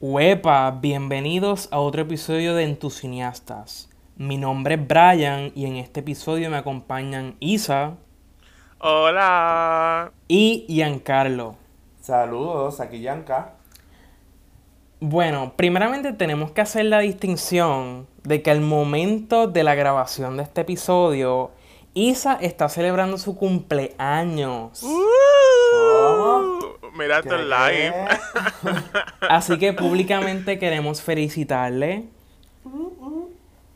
Huepa, bienvenidos a otro episodio de Entusiastas. Mi nombre es Brian y en este episodio me acompañan Isa Hola. y Giancarlo. Saludos, aquí Yanka. Bueno, primeramente tenemos que hacer la distinción de que al momento de la grabación de este episodio, Isa está celebrando su cumpleaños. Uh, Mira esto live. Así que públicamente queremos felicitarle.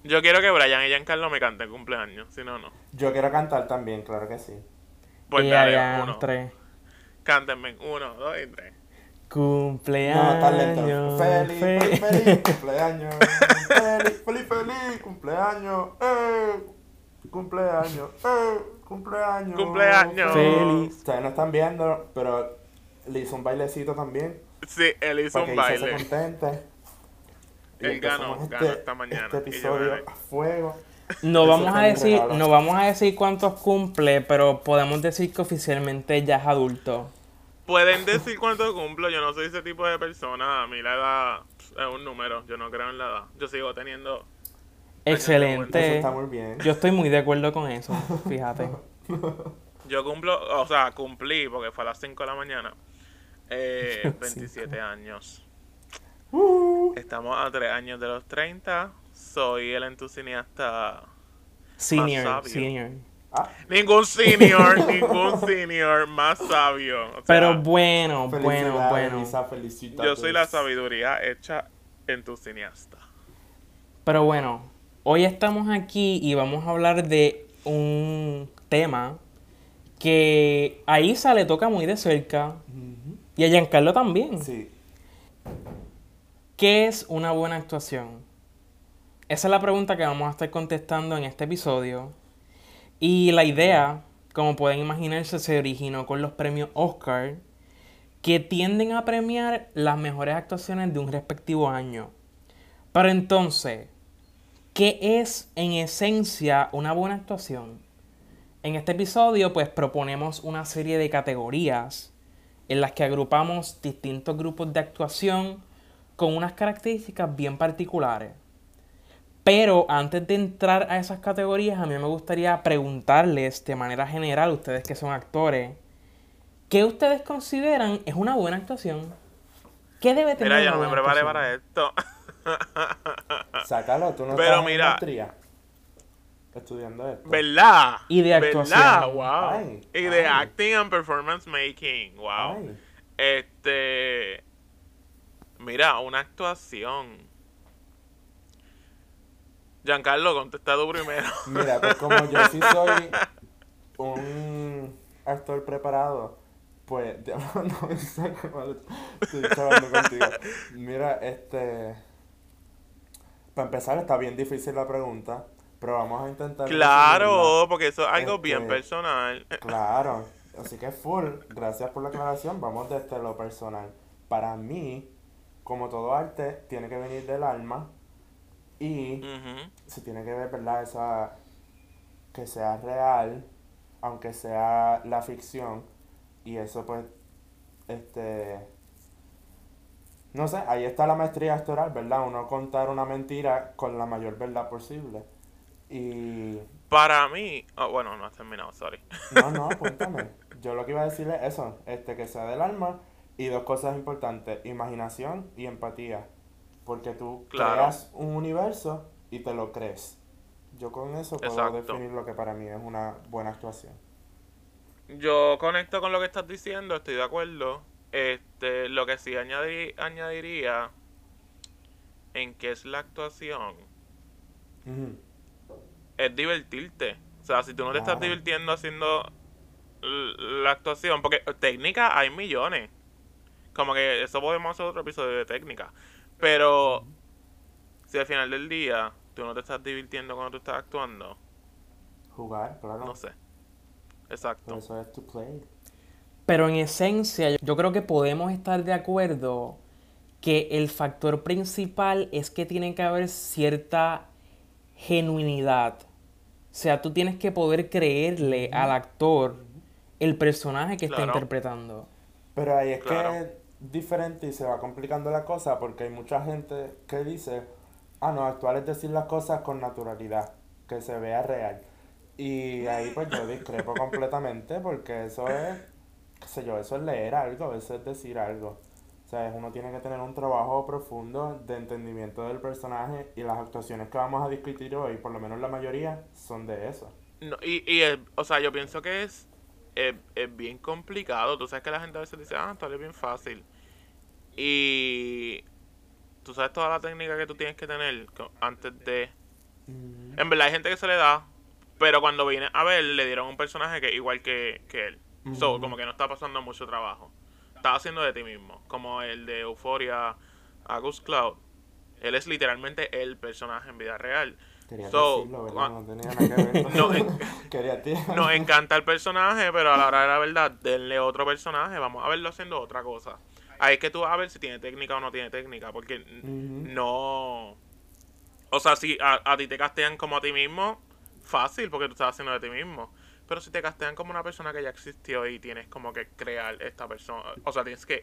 Yo quiero que Brian y Giancarlo me canten cumpleaños, si no, no. Yo quiero cantar también, claro que sí. Pues Y dale, allá uno. tres. Cántenme, uno, dos y tres. Cumpleaños. No. Feliz, fe- feliz, feliz cumpleaños. Feliz, feliz, feliz cumpleaños. Eh, cumpleaños. Eh, cumpleaños. Cumpleaños. Feliz. Ustedes no están viendo, pero le hizo un bailecito también. Sí, él hizo para un que Isa se baile. contente. Él ganó, empezamos ganó esta mañana, Este episodio a fuego. No vamos a decir, regalo. no vamos a decir cuántos cumple, pero podemos decir que oficialmente ya es adulto. Pueden decir cuánto cumplo, yo no soy ese tipo de persona. A mí la edad es un número, yo no creo en la edad. Yo sigo teniendo. Eso Excelente. está muy bien. Yo estoy muy de acuerdo con eso, fíjate. Yo cumplo, o sea, cumplí, porque fue a las 5 de la mañana. Eh, 27 años. Uh, Estamos a 3 años de los 30. Soy el entusiasta. Senior, sabio. senior. ah, Ningún senior, ningún senior más sabio. O sea, Pero bueno, bueno, bueno. Isa, felicítate. yo soy la sabiduría hecha entusiasta. Pero bueno, hoy estamos aquí y vamos a hablar de un tema que a Isa le toca muy de cerca. Y a Giancarlo también. Sí. ¿Qué es una buena actuación? Esa es la pregunta que vamos a estar contestando en este episodio. Y la idea, como pueden imaginarse, se originó con los premios Oscar, que tienden a premiar las mejores actuaciones de un respectivo año. Pero entonces, ¿qué es en esencia una buena actuación? En este episodio, pues proponemos una serie de categorías en las que agrupamos distintos grupos de actuación con unas características bien particulares. Pero antes de entrar a esas categorías, a mí me gustaría preguntarles de manera general, ustedes que son actores, ¿qué ustedes consideran es una buena actuación? ¿Qué debe tener Mira, yo no me preparé actuación? para esto. Sácalo, tú no Pero estás en mira. maestría estudiando esto. ¿Verdad? Y de ¿Verdad? actuación. Wow. Ay, y de ay. acting and performance making. Wow. Ay, Este. Mira, una actuación. Giancarlo, contesta tú primero. Mira, pues como yo sí soy un actor preparado, pues no sé qué mal estoy chavando contigo. Mira, este para empezar está bien difícil la pregunta, pero vamos a intentar claro, porque eso es algo bien Este, personal. Claro, así que full, gracias por la aclaración, vamos desde lo personal. Para mí, como todo arte, tiene que venir del alma y se tiene que ver, ¿verdad? Esa, que sea real, aunque sea la ficción, y eso pues, este, no sé, ahí está la maestría actoral, ¿verdad? Uno contar una mentira con la mayor verdad posible. Y, Para mí. oh, bueno, no has terminado, sorry. no, no, cuéntame. Yo lo que iba a decir es eso, este, que sea del alma, y dos cosas importantes, imaginación y empatía. Porque tú Claro. creas un universo y te lo crees. Yo con eso puedo Exacto. definir lo que para mí es una buena actuación. Yo conecto con lo que estás diciendo, estoy de acuerdo. Este, lo que sí añadi- añadiría en que es la actuación Ujú. Es divertirte. O sea, si tú no te estás divirtiendo haciendo la actuación, porque técnica hay millones. Como que eso podemos hacer otro episodio de técnica. Pero si al final del día tú no te estás divirtiendo cuando tú estás actuando, Jugar, claro. no sé. Exacto. Eso es to play. Pero en esencia, yo creo que podemos estar de acuerdo que el factor principal es que tiene que haber cierta genuinidad. O sea, tú tienes que poder creerle al actor el personaje que está interpretando. Pero ahí es Claro. que diferente y se va complicando la cosa porque hay mucha gente que dice, ah, no, actuar es decir las cosas con naturalidad, que se vea real. Y ahí pues yo discrepo completamente porque eso es, qué sé yo, eso es leer algo, eso es decir algo. O sea, uno tiene que tener un trabajo profundo de entendimiento del personaje y las actuaciones que vamos a discutir hoy, por lo menos la mayoría, son de eso. No, y, y eh, o sea, yo pienso que es, es, es bien complicado. Tú sabes que la gente a veces dice, ah, esto es bien fácil. Y tú sabes toda la técnica que tú tienes que tener antes de... Mm, En verdad hay gente que se le da, pero cuando viene a ver le dieron un personaje que igual que, que él. So, como que no está pasando mucho trabajo. Estás haciendo de ti mismo. Como el de Euphoria a Ghost Cloud. Él es literalmente el personaje en vida real. Quería So, decirlo, ¿verdad? cuan- No tenía nada que ver. No, Quería decir. Nos encanta el personaje, pero a la hora de la verdad, denle otro personaje. Vamos a verlo haciendo otra cosa. Ahí es que tú vas a ver si tiene técnica o no tiene técnica, porque no. O sea, si a, a ti te castean como a ti mismo, fácil, porque tú estás haciendo de ti mismo. Pero si te castean como una persona que ya existió y tienes como que crear esta persona. O sea, tienes que.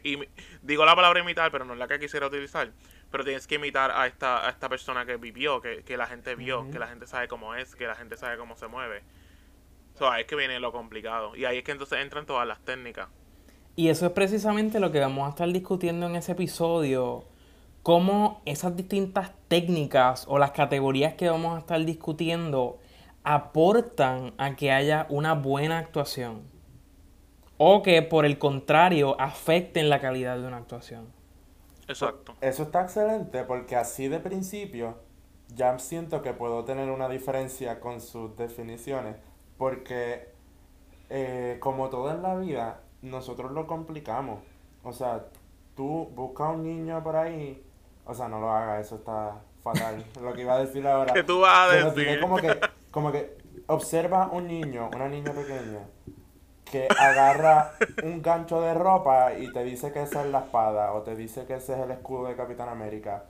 digo la palabra imitar, pero no es la que quisiera utilizar. Pero tienes que imitar a esta, a esta persona que vivió, que, que la gente vio, que la gente sabe cómo es, que la gente sabe cómo se mueve. So, ahí es que viene lo complicado. Y ahí es que entonces entran todas las técnicas. Y eso es precisamente lo que vamos a estar discutiendo en ese episodio. Cómo esas distintas técnicas o las categorías que vamos a estar discutiendo aportan a que haya una buena actuación. O que por el contrario afecten la calidad de una actuación. Exacto. Eso está excelente porque así de principio ya siento que puedo tener una diferencia con sus definiciones porque eh, como todo en la vida nosotros lo complicamos. O sea, tú buscas a un niño por ahí, o sea, no lo hagas, eso está fatal. lo que iba a decir ahora. ¿Qué tú vas a Pero decir? como que, como que observa un niño, una niña pequeña, que agarra un gancho de ropa y te dice que esa es la espada o te dice que ese es el escudo de Capitán América.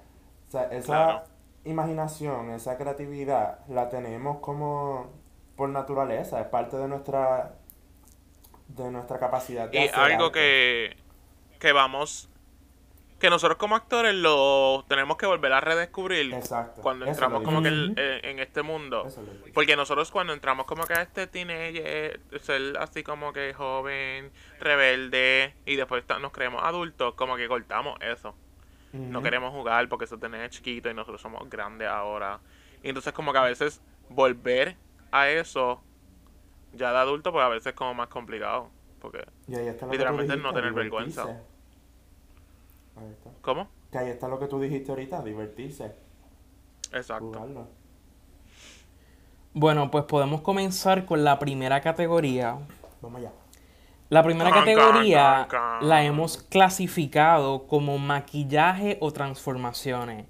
O sea, esa Claro. imaginación, esa creatividad la tenemos como por naturaleza, es parte de nuestra de nuestra capacidad de Y hacer algo arte. que, que vamos. Que nosotros como actores lo tenemos que volver a redescubrir Exacto. cuando Eso entramos como que el- eh, en este mundo. Porque nosotros cuando entramos como que a este teenager, ser así como que joven, rebelde, y después nos creemos adultos, como que cortamos eso. No queremos jugar porque eso tenés chiquito y nosotros somos grandes ahora. Y entonces como que a veces volver a eso ya de adulto pues a veces es como más complicado. Porque, Literalmente no tener vergüenza. Divertirse. Ahí está. ¿cómo? Que ahí está lo que tú dijiste ahorita, divertirse, Exacto. jugarlo. Bueno, pues podemos comenzar con la primera categoría. Vamos allá. La primera categoría la hemos clasificado como maquillaje o transformaciones.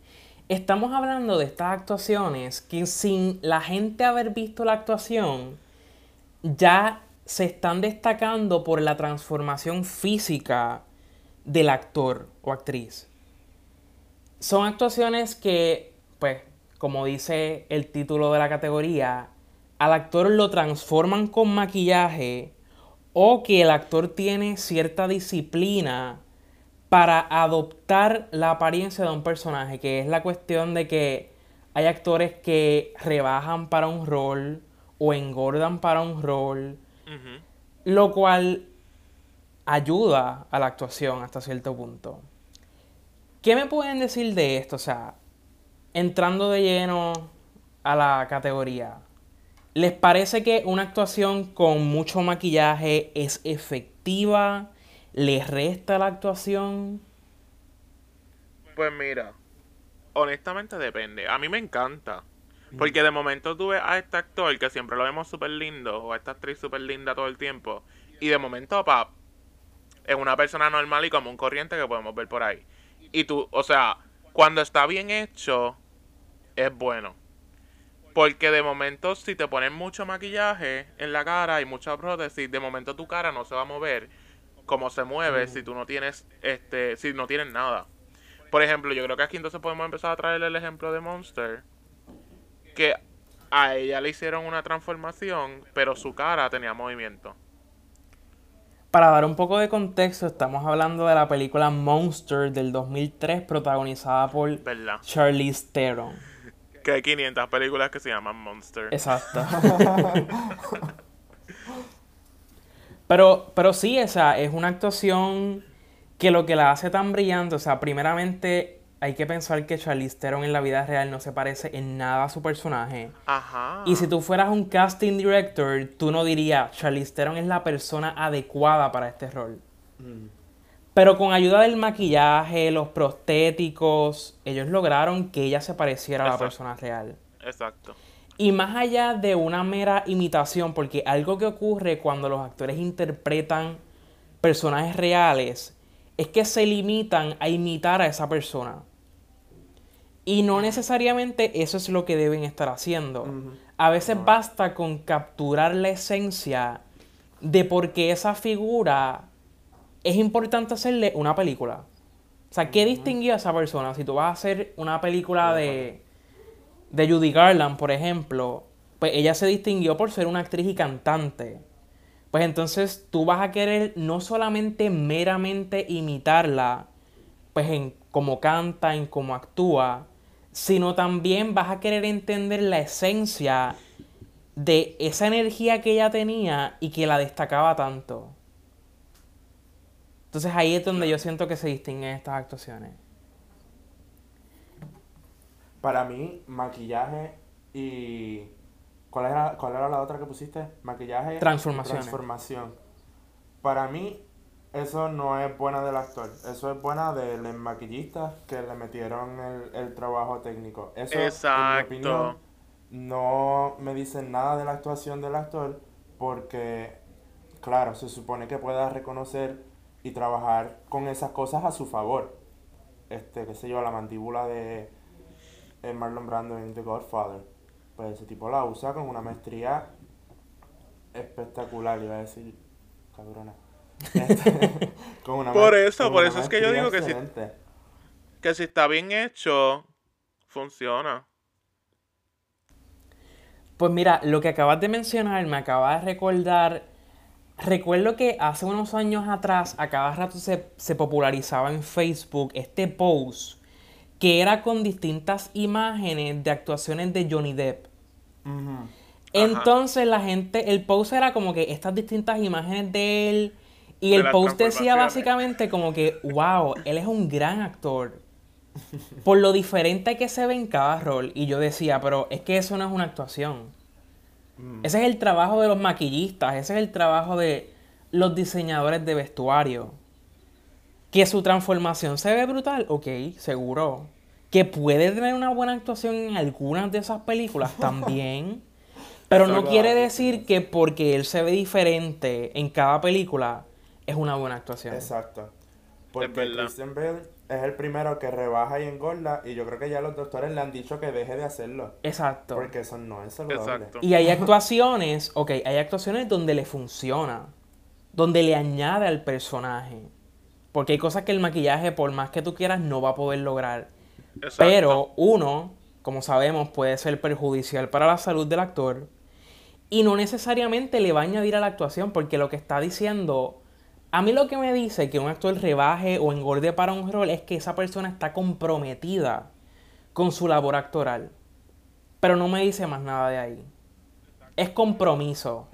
Estamos hablando de estas actuaciones que sin la gente haber visto la actuación, ya se están destacando por la transformación física del actor o actriz. Son actuaciones que, pues, como dice el título de la categoría, al actor lo transforman con maquillaje o que el actor tiene cierta disciplina para adoptar la apariencia de un personaje, que es la cuestión de que hay actores que rebajan para un rol o engordan para un rol, lo cual ayuda a la actuación hasta cierto punto. ¿Qué me pueden decir de esto? O sea, entrando de lleno a la categoría, ¿les parece que una actuación con mucho maquillaje es efectiva? ¿Les resta la actuación? Pues mira, honestamente depende. A mí me encanta. Porque de momento tú ves a este actor que siempre lo vemos súper lindo, o a esta actriz súper linda todo el tiempo, y de momento, pa, es una persona normal y como un corriente que podemos ver por ahí. Y tú, o sea, cuando está bien hecho, es bueno. Porque de momento, si te ponen mucho maquillaje en la cara y mucha prótesis, de momento tu cara no se va a mover como se mueve si tú no tienes, este, si no tienes nada. Por ejemplo, yo creo que aquí entonces podemos empezar a traerle el ejemplo de Monster. Que a ella le hicieron una transformación, pero su cara tenía movimiento. Para dar un poco de contexto, estamos hablando de la película Monster del 2003 protagonizada por ¿Verdad? Charlize Theron. Que hay 500 películas que se llaman Monster. Exacto. pero, pero sí, o sea, es una actuación que lo que la hace tan brillante, o sea, primeramente hay que pensar que Charlize Theron en la vida real no se parece en nada a su personaje. Ajá. Y si tú fueras un casting director, tú no dirías, Charlize Theron es la persona adecuada para este rol. Mm. Pero con ayuda del maquillaje, los prostéticos, ellos lograron que ella se pareciera a la persona real. Exacto. Y más allá de una mera imitación, porque algo que ocurre cuando los actores interpretan personajes reales es que se limitan a imitar a esa persona. Y no necesariamente eso es lo que deben estar haciendo. A veces basta con capturar la esencia de por qué esa figura es importante hacerle una película. O sea, ¿qué distinguió a esa persona? Si tú vas a hacer una película de, de Judy Garland, por ejemplo, pues ella se distinguió por ser una actriz y cantante. Pues entonces tú vas a querer no solamente meramente imitarla, pues en cómo canta, en cómo actúa, sino también vas a querer entender la esencia de esa energía que ella tenía y que la destacaba tanto. Entonces ahí es donde yo siento que se distinguen estas actuaciones. Para mí, maquillaje y. ¿Cuál era, ¿Cuál era la otra que pusiste? Maquillaje. y Transformaciones. Transformación. Para mí, eso no es buena del actor. Eso es buena del maquillista que le metieron el, el trabajo técnico. Eso, en mi Exacto. opinión, no me dicen nada de la actuación del actor porque, claro, se supone que pueda reconocer y trabajar con esas cosas a su favor. Este, qué sé yo, la mandíbula de Marlon Brando en The Godfather. Pues ese tipo la usa con una maestría espectacular, iba a decir, cabrona. Con una Por eso, con por una eso es que yo digo que si-. Que si está bien hecho, funciona. Pues mira, lo que acabas de mencionar me acaba de recordar. Recuerdo que hace unos años atrás, a cada rato se, se popularizaba en Facebook este post que era con distintas imágenes de actuaciones de Johnny Depp. Entonces la gente, el post era como que estas distintas imágenes de él y el post decía básicamente como que, wow, él es un gran actor. Por lo diferente que se ve en cada rol. Y yo decía, pero es que eso no es una actuación. Mm. Ese es el trabajo de los maquillistas, ese es el trabajo de los diseñadores de vestuario. Que su transformación se ve brutal, ok, seguro. Que puede tener una buena actuación en algunas de esas películas también. Pero no quiere decir que porque él se ve diferente en cada película es una buena actuación. Exacto. Porque. Christian Bale es el primero que rebaja y engorda y yo creo que ya los doctores le han dicho que deje de hacerlo. Exacto. Porque eso no es saludable. Exacto. Y hay actuaciones, ok, hay actuaciones donde le funciona, donde le añade al personaje. Porque hay cosas que el maquillaje, por más que tú quieras, no va a poder lograr. Exacto. Pero uno, como sabemos, puede ser perjudicial para la salud del actor. Y no necesariamente le va a añadir a la actuación, porque lo que está diciendo, a mí lo que me dice que un actor rebaje o engorde para un rol es que esa persona está comprometida con su labor actoral. Pero no me dice más nada de ahí. Es compromiso.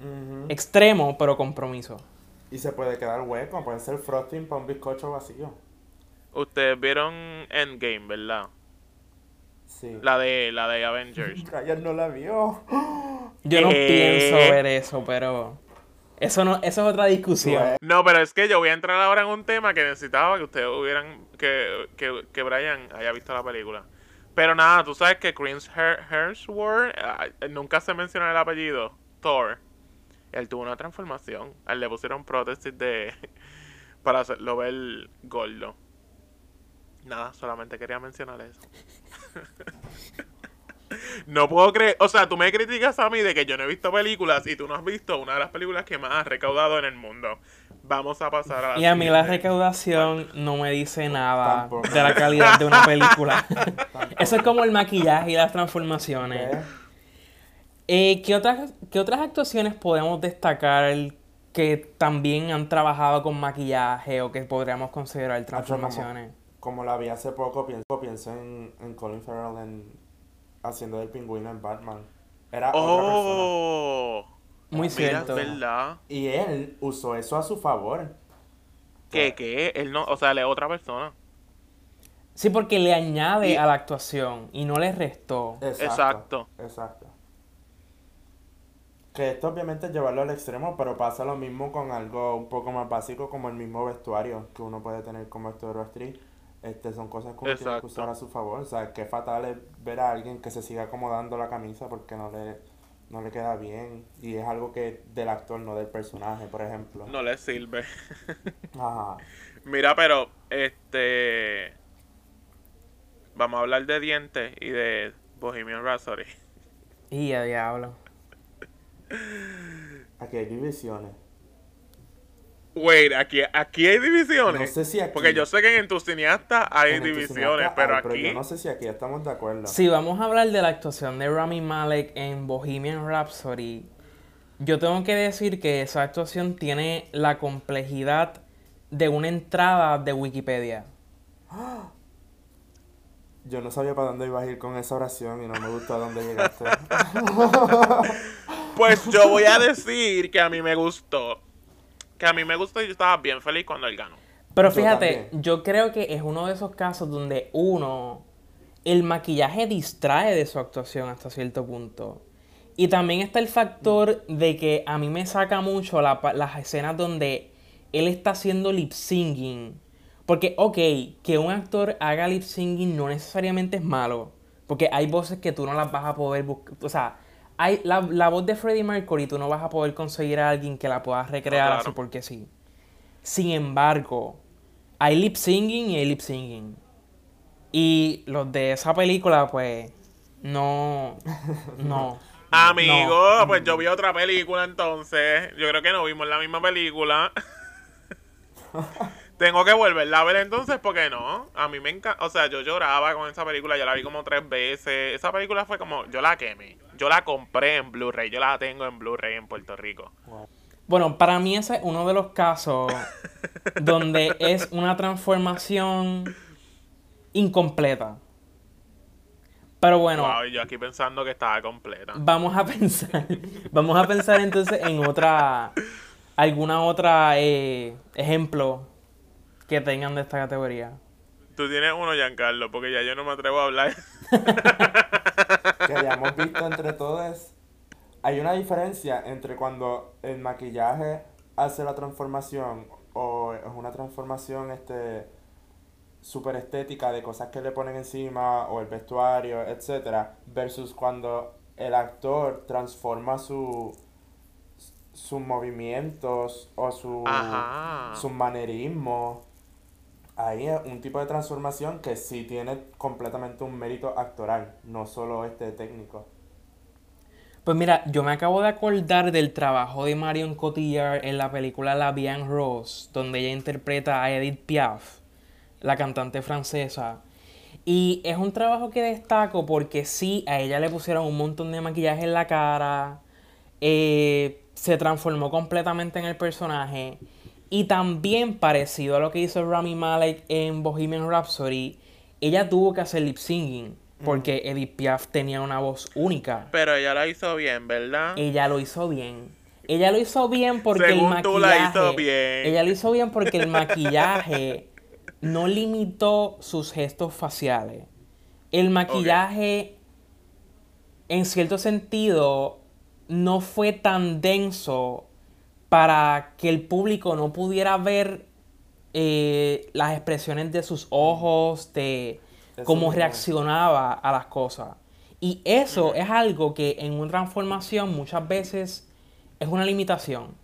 Extremo, pero compromiso. Y se puede quedar hueco, puede ser frosting para un bizcocho vacío. Ustedes vieron Endgame, ¿verdad? Sí. La de la de Avengers. Ryan no la vio. Yo no Eh. pienso ver eso, pero eso no, eso es otra discusión. No, pero es que yo voy a entrar ahora en un tema que necesitaba que ustedes hubieran. que, que, que Brian haya visto la película. Pero nada, tú sabes que Chris Hemsworth, ah, nunca se menciona el apellido, Thor. Él tuvo una transformación. A él le pusieron prótesis de. para hacerlo ver gordo. Nada, solamente quería mencionar eso. No puedo creer, o sea, tú me criticas a mí de que yo no he visto películas y tú no has visto una de las películas que más has recaudado en el mundo. Vamos a pasar a la Y a mí la recaudación no me dice nada Tampoco. de la calidad de una película. Eso es como el maquillaje y las transformaciones. ¿Qué? Eh, ¿qué, otras, ¿Qué otras actuaciones podemos destacar que también han trabajado con maquillaje o que podríamos considerar transformaciones. Como la vi hace poco, pienso, pienso en, en Colin Farrell en, haciendo del pingüino en Batman. Era otra persona. Oh, Muy cierto. verdad. Y él usó eso a su favor. ¿Qué, qué? Él no, o sea, él es otra persona. Sí, porque le añade Y- a la actuación y no le restó. Exacto. Exacto. Exacto. Que esto obviamente es llevarlo al extremo, pero pasa lo mismo con algo un poco más básico como el mismo vestuario que uno puede tener como actor o actriz. Este, son cosas que uno tiene que usar a su favor. O sea, qué fatal es ver a alguien que se siga acomodando la camisa porque no le, no le queda bien. Y es algo que del actor, no del personaje, por ejemplo. No le sirve. Ajá. Mira, pero, este... Vamos a hablar de dientes y de Bohemian Rhapsody. Y a diablo. Aquí hay divisiones. Wait, aquí, aquí hay divisiones. No sé si aquí- Porque yo sé que en tu cineasta hay En divisiones, pero hay, aquí... yo no sé si aquí estamos de acuerdo. Si vamos a hablar de la actuación de Rami Malek en Bohemian Rhapsody, yo tengo que decir que esa actuación tiene la complejidad de una entrada de Wikipedia. Yo no sabía para dónde ibas a ir con esa oración y no me gustó a dónde llegaste. Pues yo voy a decir que a mí me gustó. Que a mí me gustó y yo estaba bien feliz cuando él ganó. Pero fíjate, yo creo que es uno de esos casos donde uno, el maquillaje distrae de su actuación hasta cierto punto. Y también está el factor de que a mí me saca mucho la las escenas donde él está haciendo lip singing. Porque, ok, que un actor haga lip singing no necesariamente es malo. Porque hay voces que tú no las vas a poder buscar. O sea, hay la, la voz de Freddie Mercury tú no vas a poder conseguir a alguien que la pueda recrear claro. así porque sí. Sin embargo, hay lip singing y hay lip singing. Y los de esa película, pues, no. No. Amigo, pues yo vi otra película entonces. Yo creo que no vimos la misma película. Tengo que volverla a ver entonces porque no. A mí me encanta. O sea, yo lloraba con esa película. Yo la vi como tres veces. Esa película fue como. Yo la quemé. Yo la compré en Blu-ray. Yo la tengo en Blu-ray en Puerto Rico. Bueno, para mí ese es uno de los casos donde es una transformación incompleta. Pero bueno, Wow, yo aquí pensando que estaba completa. vamos a pensar. Vamos a pensar entonces en otra. alguna otra eh, ejemplo que tengan de esta categoría. Tú tienes uno, Giancarlo, porque ya yo no me atrevo a hablar. que hayamos visto entre todos. Hay una diferencia entre cuando el maquillaje hace la transformación o es una transformación este super estética de cosas que le ponen encima o el vestuario, etcétera, versus cuando el actor transforma su sus movimientos o su Ajá. sus manerismos. Ahí es un tipo de transformación que sí tiene completamente un mérito actoral, no solo este técnico. Pues mira, yo me acabo de acordar del trabajo de Marion Cotillard en la película La Vie en Rose, donde ella interpreta a Edith Piaf, la cantante francesa. Y es un trabajo que destaco porque sí, a ella le pusieron un montón de maquillaje en la cara, eh, se transformó completamente en el personaje. Y también parecido a lo que hizo Rami Malek en Bohemian Rhapsody, ella tuvo que hacer lip singing porque Edith Piaf tenía una voz única. Pero ella la hizo bien, ¿verdad? Ella lo hizo bien. Ella lo hizo bien porque el Según maquillaje. tú la hizo bien. Ella lo hizo bien porque el maquillaje no limitó sus gestos faciales. El maquillaje, en cierto sentido, no fue tan denso para que el público no pudiera ver eh, las expresiones de sus ojos, de Eso cómo reaccionaba a las cosas. Y eso es algo que en una transformación muchas veces es una limitación.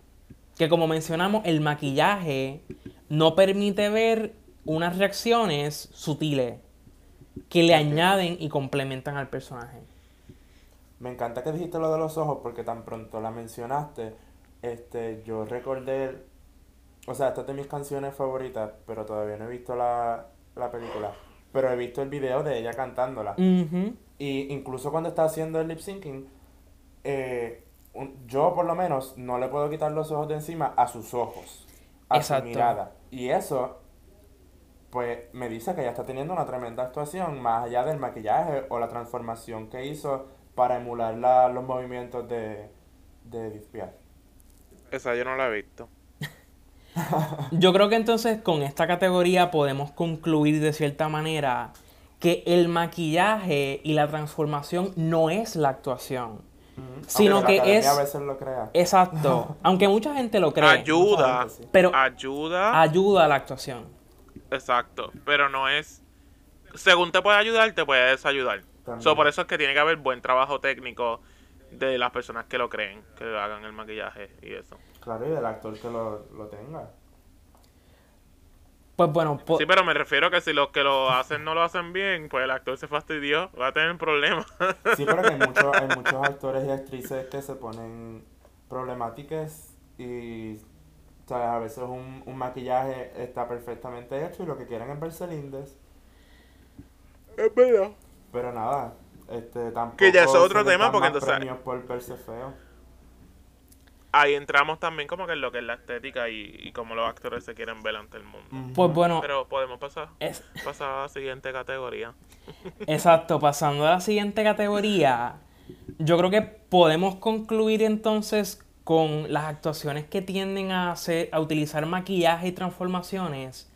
Que como mencionamos, el maquillaje no permite ver unas reacciones sutiles que le añaden y complementan al personaje. Me encanta que dijiste lo de los ojos porque tan pronto la mencionaste, este, yo recordé, o sea, esta es de mis canciones favoritas, pero todavía no he visto la, la película, pero he visto el video de ella cantándola. Y incluso cuando está haciendo el lip syncing, eh, un- yo por lo menos no le puedo quitar los ojos de encima a sus ojos, a Exacto. su mirada. Y eso, pues me dice que ella está teniendo una tremenda actuación, más allá del maquillaje o la transformación que hizo para emular la- los movimientos de, de Edith Piaf. Esa yo no la he visto. Yo creo que entonces con esta categoría podemos concluir de cierta manera que el maquillaje y la transformación no es la actuación. Sino Aunque que la academia es- a veces lo crea. Exacto. Aunque mucha gente lo cree. Ayuda. Mucha gente sí. Pero Ayuda. ayuda a la actuación. Exacto. Pero no es. Según te puede ayudar, te puede desayudar. So, por eso es que tiene que haber buen trabajo técnico de las personas que lo creen, que hagan el maquillaje y eso. Claro, y del actor que lo, lo tenga. Pues bueno, po- Sí, pero me refiero que si los que lo hacen no lo hacen bien, pues el actor se fastidió, va a tener problemas. Sí, pero que hay, muchos hay muchos actores y actrices que se ponen problemáticas y ¿sabes? a veces un, un maquillaje está perfectamente hecho y lo que quieren es verse lindes. es verdad. Pero nada, este tampoco Que ya es otro tema, porque entonces- premios por verse feo. Ahí entramos también como que en lo que es la estética y, y cómo los actores se quieren ver ante el mundo. pues bueno, Pero podemos pasar, es, pasar a la siguiente categoría. exacto. Pasando a la siguiente categoría, yo creo que podemos concluir entonces con las actuaciones que tienden a hacer, a utilizar maquillaje y transformaciones,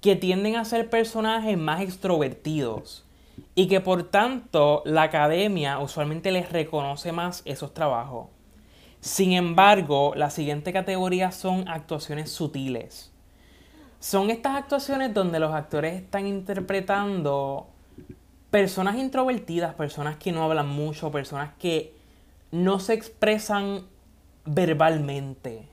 que tienden a ser personajes más extrovertidos y que por tanto la academia usualmente les reconoce más esos trabajos. Sin embargo, la siguiente categoría son actuaciones sutiles. Son estas actuaciones donde los actores están interpretando personas introvertidas, personas que no hablan mucho, personas que no se expresan verbalmente.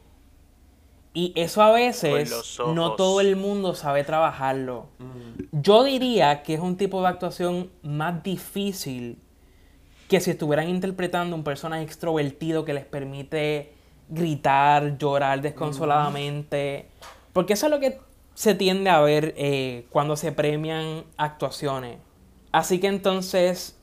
Y eso a veces los no todo el mundo sabe trabajarlo. Mm, Yo diría que es un tipo de actuación más difícil que si estuvieran interpretando un personaje extrovertido que les permite gritar, llorar desconsoladamente. Porque eso es lo que se tiende a ver eh, cuando se premian actuaciones. Así que entonces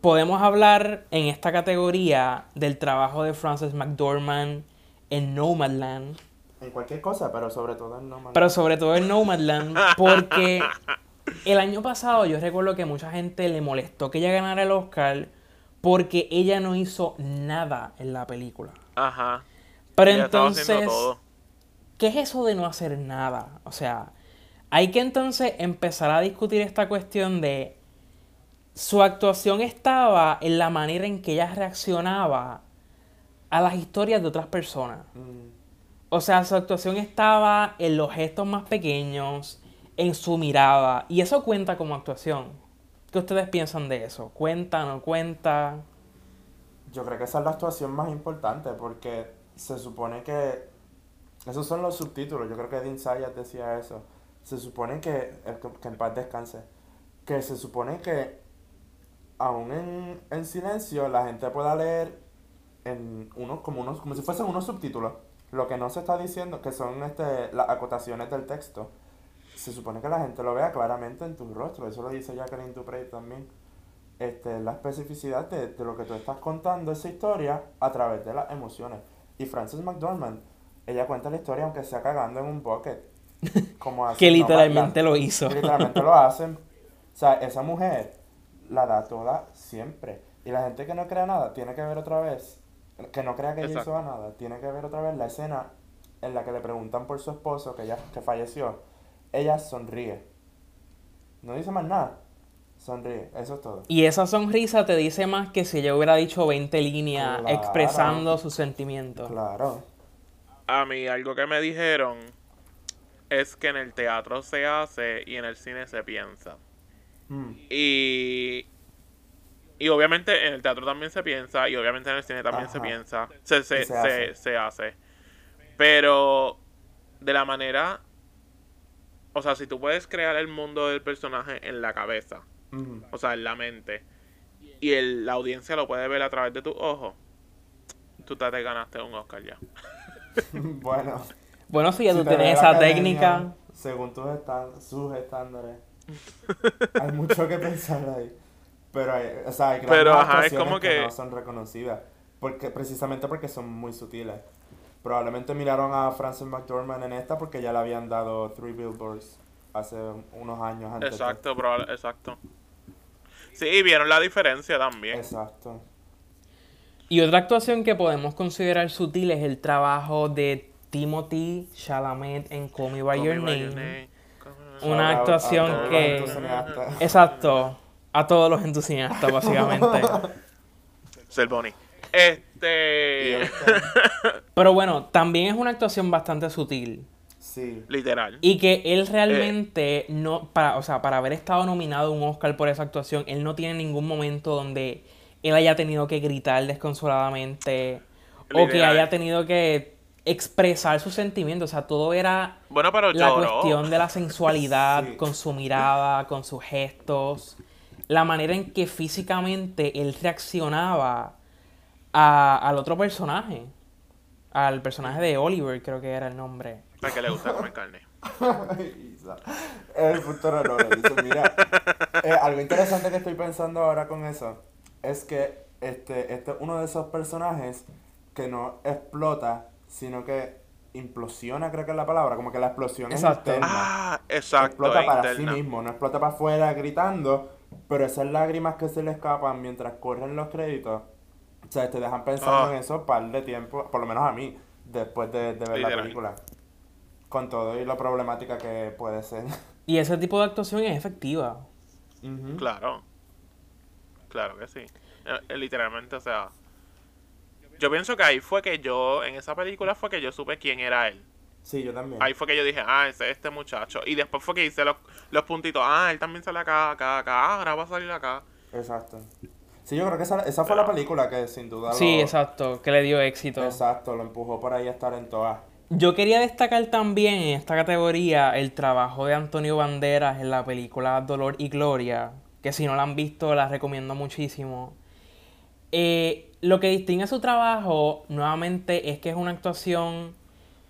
podemos hablar en esta categoría del trabajo de Frances McDormand en Nomadland. En cualquier cosa, pero sobre todo en no Man. Pero sobre todo en Nomadland, porque el año pasado yo recuerdo que mucha gente le molestó que ella ganara el Oscar porque ella no hizo nada en la película. Ajá. Pero Ella entonces, todo. ¿qué es eso de no hacer nada? O sea, hay que entonces empezar a discutir esta cuestión de su actuación estaba en la manera en que ella reaccionaba a las historias de otras personas. Mm, O sea, su actuación estaba en los gestos más pequeños, en su mirada. Y eso cuenta como actuación. ¿Qué ustedes piensan de eso? ¿Cuenta, no cuenta? Yo creo que esa es la actuación más importante porque se supone que esos son los subtítulos. Yo creo que Dean Sayas decía eso. Se supone que, eh, que- en paz descanse, que se supone que aún en, en silencio la gente pueda leer en unos como unos como si fuesen unos subtítulos lo que no se está diciendo que son este las acotaciones del texto se supone que la gente lo vea claramente en tu rostro eso lo dice Jacqueline Duprey también este, la especificidad de, de lo que tú estás contando esa historia a través de las emociones. Y Frances McDormand, ella cuenta la historia aunque sea cagando en un bucket. Como hace Que en literalmente lo hizo. Literalmente lo hacen. O sea, esa mujer la da toda siempre. Y la gente que no crea nada tiene que ver otra vez, que no crea que ella hizo nada, tiene que ver otra vez la escena en la que le preguntan por su esposo que, ya, que falleció. Ella sonríe. No dice más nada. Sonríe. Eso es todo. Y esa sonrisa te dice más que si ella hubiera dicho 20 líneas Claro. expresando sus sentimientos. Claro. A mí algo que me dijeron es que en el teatro se hace y en el cine se piensa. Mm. Y, y obviamente en el teatro también se piensa y obviamente en el cine también se piensa, se, se, se se, hace. se hace. Pero de la manera, o sea, si tú puedes crear el mundo del personaje en la cabeza, o sea, en la mente, y el, la audiencia lo puede ver a través de tus ojos, tú te, te ganaste un Oscar ya. bueno. Bueno, si ya si tú tienes esa academia, técnica. Según tus sus estándares. hay mucho que pensar ahí. Pero, hay- o sea, hay grandes Pero, ajá, es actuaciones como que... que- no son reconocidas. porque precisamente porque son muy sutiles. Probablemente miraron a Frances McDormand en esta porque ya le habían dado Three Billboards hace unos años antes. de- Exacto, probable- exacto. Sí, y vieron la diferencia también. Exacto. Y otra actuación que podemos considerar sutil es el trabajo de Timothy Chalamet en Call Me By Call Your me by Name. your name. Una actuación que-. Exacto. A todos los entusiastas, básicamente. Ser Bonnie. Este. Pero bueno, también es una actuación bastante sutil. Sí. Literal. Y que él realmente no, para, o sea, para haber estado nominado a un Oscar por esa actuación, él no tiene ningún momento donde él haya tenido que gritar desconsoladamente o que haya tenido que expresar sus sentimientos. O sea, todo era Bueno, pero la lloró. cuestión de la sensualidad Sí. con su mirada, con sus gestos, la manera en que físicamente él reaccionaba a- al otro personaje, al personaje de Oliver, creo que era el nombre. A que le gusta comer carne. El futuro no dice, mira, eh, algo interesante que estoy pensando ahora con eso es que este, este es uno de esos personajes que no explota, sino que implosiona, creo que es la palabra, como que la explosión Exacto. es interna. Ah, exacto. explota es para interna. sí mismo, no explota para afuera gritando, pero esas lágrimas que se le escapan mientras corren los créditos, o sea, te dejan pensando Ah. en eso un par de tiempo, por lo menos a mí, después de, de ver la película. Con todo y lo problemática que puede ser. Y ese tipo de actuación es efectiva. Claro. Claro que sí. Eh, eh, literalmente, o sea. Yo pienso que ahí fue que yo, en esa película fue que yo supe quién era él. Sí, yo también. Ahí fue que yo dije, ah, ese es este muchacho. Y después fue que hice los, los puntitos, ah, él también sale acá, acá, acá, ah, ahora va a salir acá. Exacto. Sí, yo creo que esa, esa fue la película que sin duda Sí, lo... exacto, que le dio éxito. Exacto, lo empujó por ahí a estar en todas. Yo quería destacar también en esta categoría el trabajo de Antonio Banderas en la película Dolor y Gloria, que si no la han visto la recomiendo muchísimo. Eh, lo que distingue su trabajo nuevamente es que es una actuación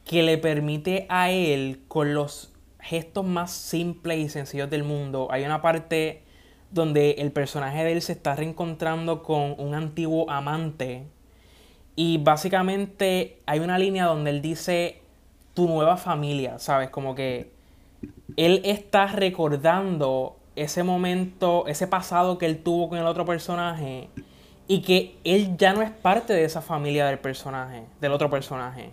que le permite a él con los gestos más simples y sencillos del mundo. Hay una parte donde el personaje de él se está reencontrando con un antiguo amante y básicamente hay una línea donde él dice tu nueva familia, ¿sabes? Como que él está recordando ese momento, ese pasado que él tuvo con el otro personaje y que él ya no es parte de esa familia del personaje, del otro personaje.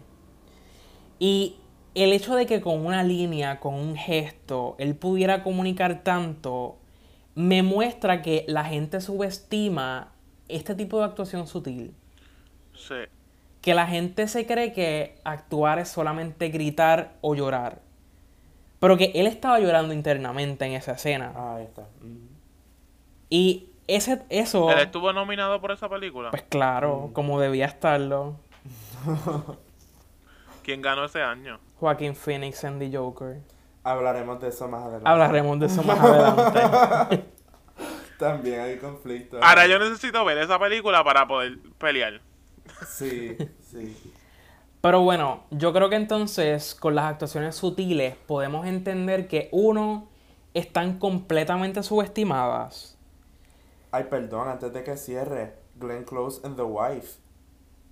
Y el hecho de que con una línea, con un gesto, él pudiera comunicar tanto, me muestra que la gente subestima este tipo de actuación sutil Sí. que la gente se cree que actuar es solamente gritar o llorar. Pero que él estaba llorando internamente en esa escena. Ah, ahí está. Y ese, eso, Él estuvo nominado por esa película. pues claro, como debía estarlo, ¿Quién ganó ese año? Joaquín Phoenix en The Joker. Hablaremos de eso más adelante. Hablaremos de eso más adelante. También hay conflicto. Ahora yo necesito ver esa película para poder pelear. Sí, sí. Pero bueno, yo creo que entonces con las actuaciones sutiles podemos entender que uno, están completamente subestimadas. Ay, perdón, antes de que cierre. Glenn Close and the Wife.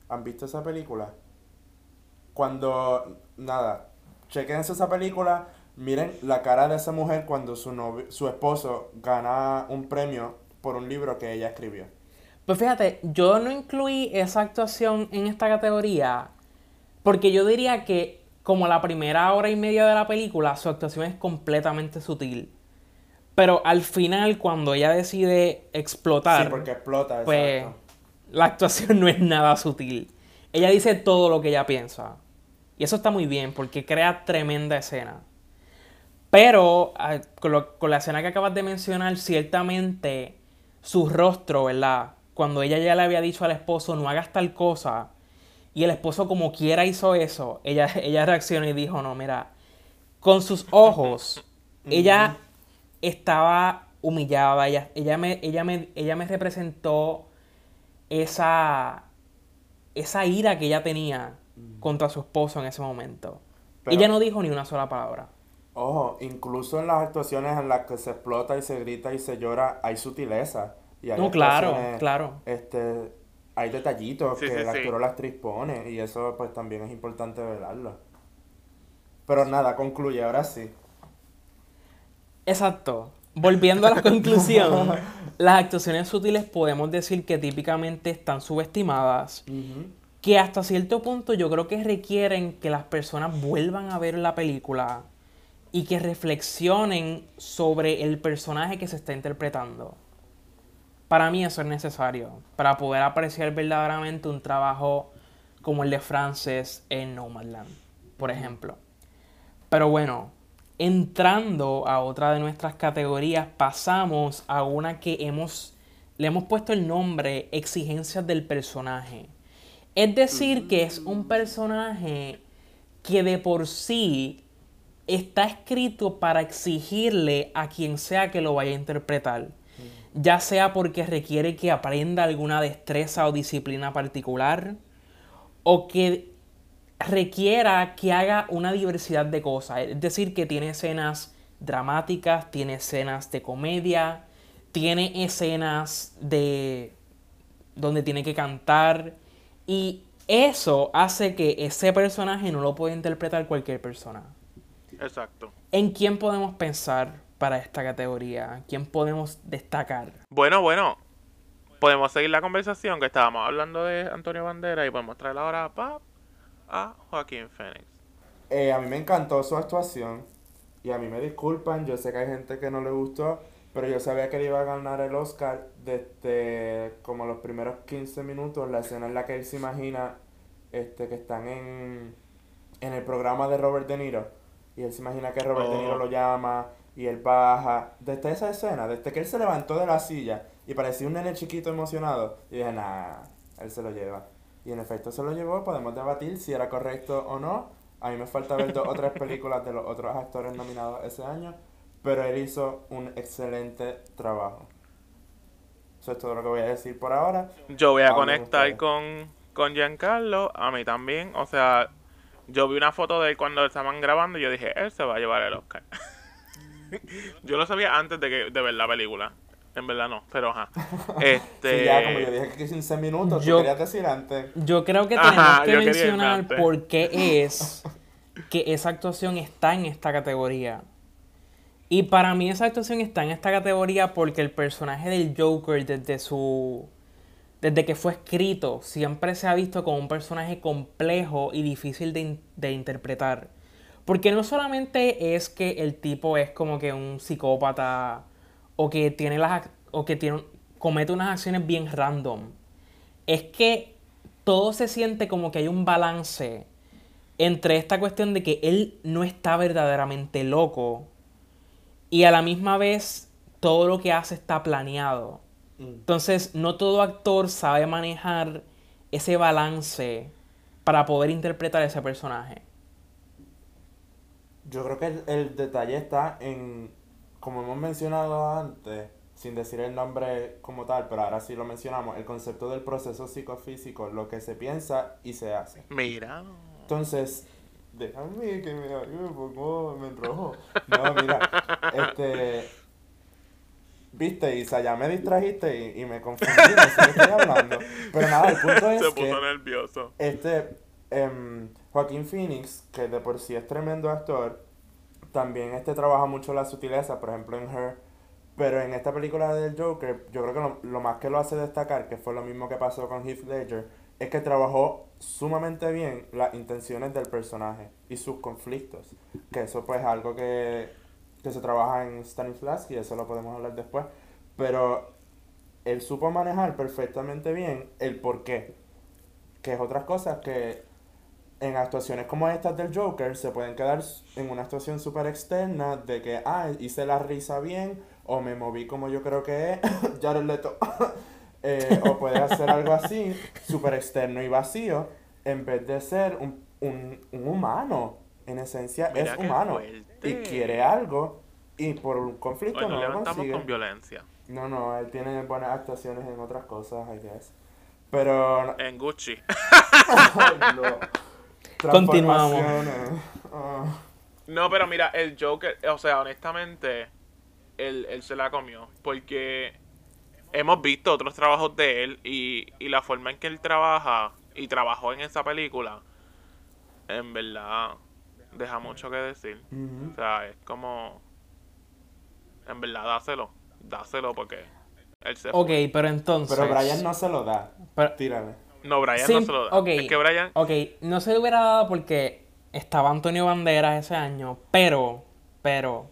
¿Han visto esa película? Cuando, nada, chequense esa película, miren la cara de esa mujer cuando su, novio, su esposo gana un premio por un libro que ella escribió. Pues fíjate, yo no incluí esa actuación en esta categoría porque yo diría que como la primera hora y media de la película, su actuación es completamente sutil. Pero al final, cuando ella decide explotar, Sí, porque explota, pues exacto. la actuación no es nada sutil. Ella dice todo lo que ella piensa. Y eso está muy bien porque crea tremenda escena. Pero ah, con, lo- con la escena que acabas de mencionar, ciertamente su rostro, ¿verdad? Cuando ella ya le había dicho al esposo, no hagas tal cosa, y el esposo como quiera hizo eso, ella, ella reaccionó y dijo, no, mira, con sus ojos, ella estaba humillada, ella, ella, me, ella, me, ella me representó esa, esa ira que ella tenía contra su esposo en ese momento. Pero- ella no dijo ni una sola palabra. Ojo, incluso en las actuaciones en las que se explota y se grita y se llora, hay sutileza. Y hay No, claro, claro. Este, hay detallitos Sí, que sí, el sí. actor o la actriz pone y eso pues también es importante velarlo. Pero nada, concluye, ahora sí. Exacto. Volviendo a la conclusión, las actuaciones sutiles podemos decir que típicamente están subestimadas, que hasta cierto punto yo creo que requieren que las personas vuelvan a ver la película y que reflexionen sobre el personaje que se está interpretando. Para mí eso es necesario, para poder apreciar verdaderamente un trabajo como el de Frances en Nomadland, por ejemplo. Pero bueno, entrando a otra de nuestras categorías, pasamos a una que hemos le hemos puesto el nombre exigencias del personaje. Es decir, que es un personaje que de por sí está escrito para exigirle a quien sea que lo vaya a interpretar. Ya sea porque requiere que aprenda alguna destreza o disciplina particular, o que requiera que haga una diversidad de cosas. Es decir, que tiene escenas dramáticas, tiene escenas de comedia, tiene escenas de donde tiene que cantar y eso hace que ese personaje no lo pueda interpretar cualquier persona. Exacto. ¿En quién podemos pensar para esta categoría? ¿Quién podemos destacar? Bueno, bueno. Podemos seguir la conversación que estábamos hablando de Antonio Bandera y podemos traer ahora pa, a Joaquín Phoenix. Eh, a mí me encantó su actuación y a mí me disculpan, yo sé que hay gente que no le gustó, pero yo sabía que él iba a ganar el Oscar desde como los primeros 15 minutos, la escena en la que él se imagina este, que están en, en el programa de Robert De Niro y él se imagina que Robert De Niro Oh. lo llama y él baja. Desde esa escena, desde que él se levantó de la silla y parecía un nene chiquito emocionado, y dije, nah, él se lo lleva. Y en efecto se lo llevó, podemos debatir si era correcto o no. A mí me falta ver dos o tres películas de los otros actores nominados ese año, pero él hizo un excelente trabajo. Eso es todo lo que voy a decir por ahora. Yo voy a Hablen conectar ustedes. con, con Giancarlo, a mí también. O sea, yo vi una foto de él cuando estaban grabando y yo dije, él se va a llevar el Oscar. yo lo sabía antes de, que, de ver la película. En verdad no, pero ajá. Este... Sí, ya, como yo dije que 15 minutos, Yo- tú querías decir antes. Yo creo que tenemos que quería mencionar por qué es que esa actuación está en esta categoría. Y para mí esa actuación está en esta categoría porque el personaje del Joker desde su desde que fue escrito siempre se ha visto como un personaje complejo y difícil de, de interpretar. Porque no solamente es que el tipo es como que un psicópata o que tiene las o que comete unas acciones bien random. Es que todo se siente como que hay un balance entre esta cuestión de que él no está verdaderamente loco y a la misma vez todo lo que hace está planeado. Entonces, no todo actor sabe manejar ese balance para poder interpretar ese personaje. Yo creo que el, el detalle está en, como hemos mencionado antes, sin decir el nombre como tal, pero ahora sí lo mencionamos, el concepto del proceso psicofísico, lo que se piensa y se hace. Mira. Entonces, déjame que me, me pongo, me enrojo. No, mira, este, viste, Isa, ya me distrajiste y, y me confundí, no sé qué estoy hablando. Pero nada, el punto es Se que... puso nervioso. Este, em, Joaquín Phoenix, que de por sí es tremendo actor, también este trabaja mucho la sutileza, por ejemplo en Her, pero en esta película del Joker, yo creo que lo, lo más que lo hace destacar, que fue lo mismo que pasó con Heath Ledger, es que trabajó sumamente bien las intenciones del personaje y sus conflictos, que eso pues es algo que, que se trabaja en Stanislavski, eso lo podemos hablar después, pero él supo manejar perfectamente bien el porqué que es otras cosas que en actuaciones como estas del Joker se pueden quedar en una actuación súper externa de que, ah, hice la risa bien o me moví como yo creo que es, Jared Leto, Eh, o puede hacer algo así, súper externo y vacío, en vez de ser un, un, un humano, en esencia Mira es humano fuerte. y quiere algo y por un conflicto Hoy no lo consigue. con violencia. No, no, él tiene buenas actuaciones en otras cosas, I guess. Pero En Gucci. No. Continuamos. Transformaciones. No, pero mira, el Joker, o sea, honestamente, él, él se la comió. Porque hemos visto otros trabajos de él y, y la forma en que él trabaja y trabajó en esa película, en verdad, deja mucho que decir. O sea, es como... En verdad, dáselo. Dáselo porque él se Ok, fue. pero entonces... Pero Brian no se lo da. pero- Tírale. No, Brian Sí, no se lo da. ok. Es que Brian... Ok, no se le hubiera dado porque estaba Antonio Banderas ese año, pero, pero,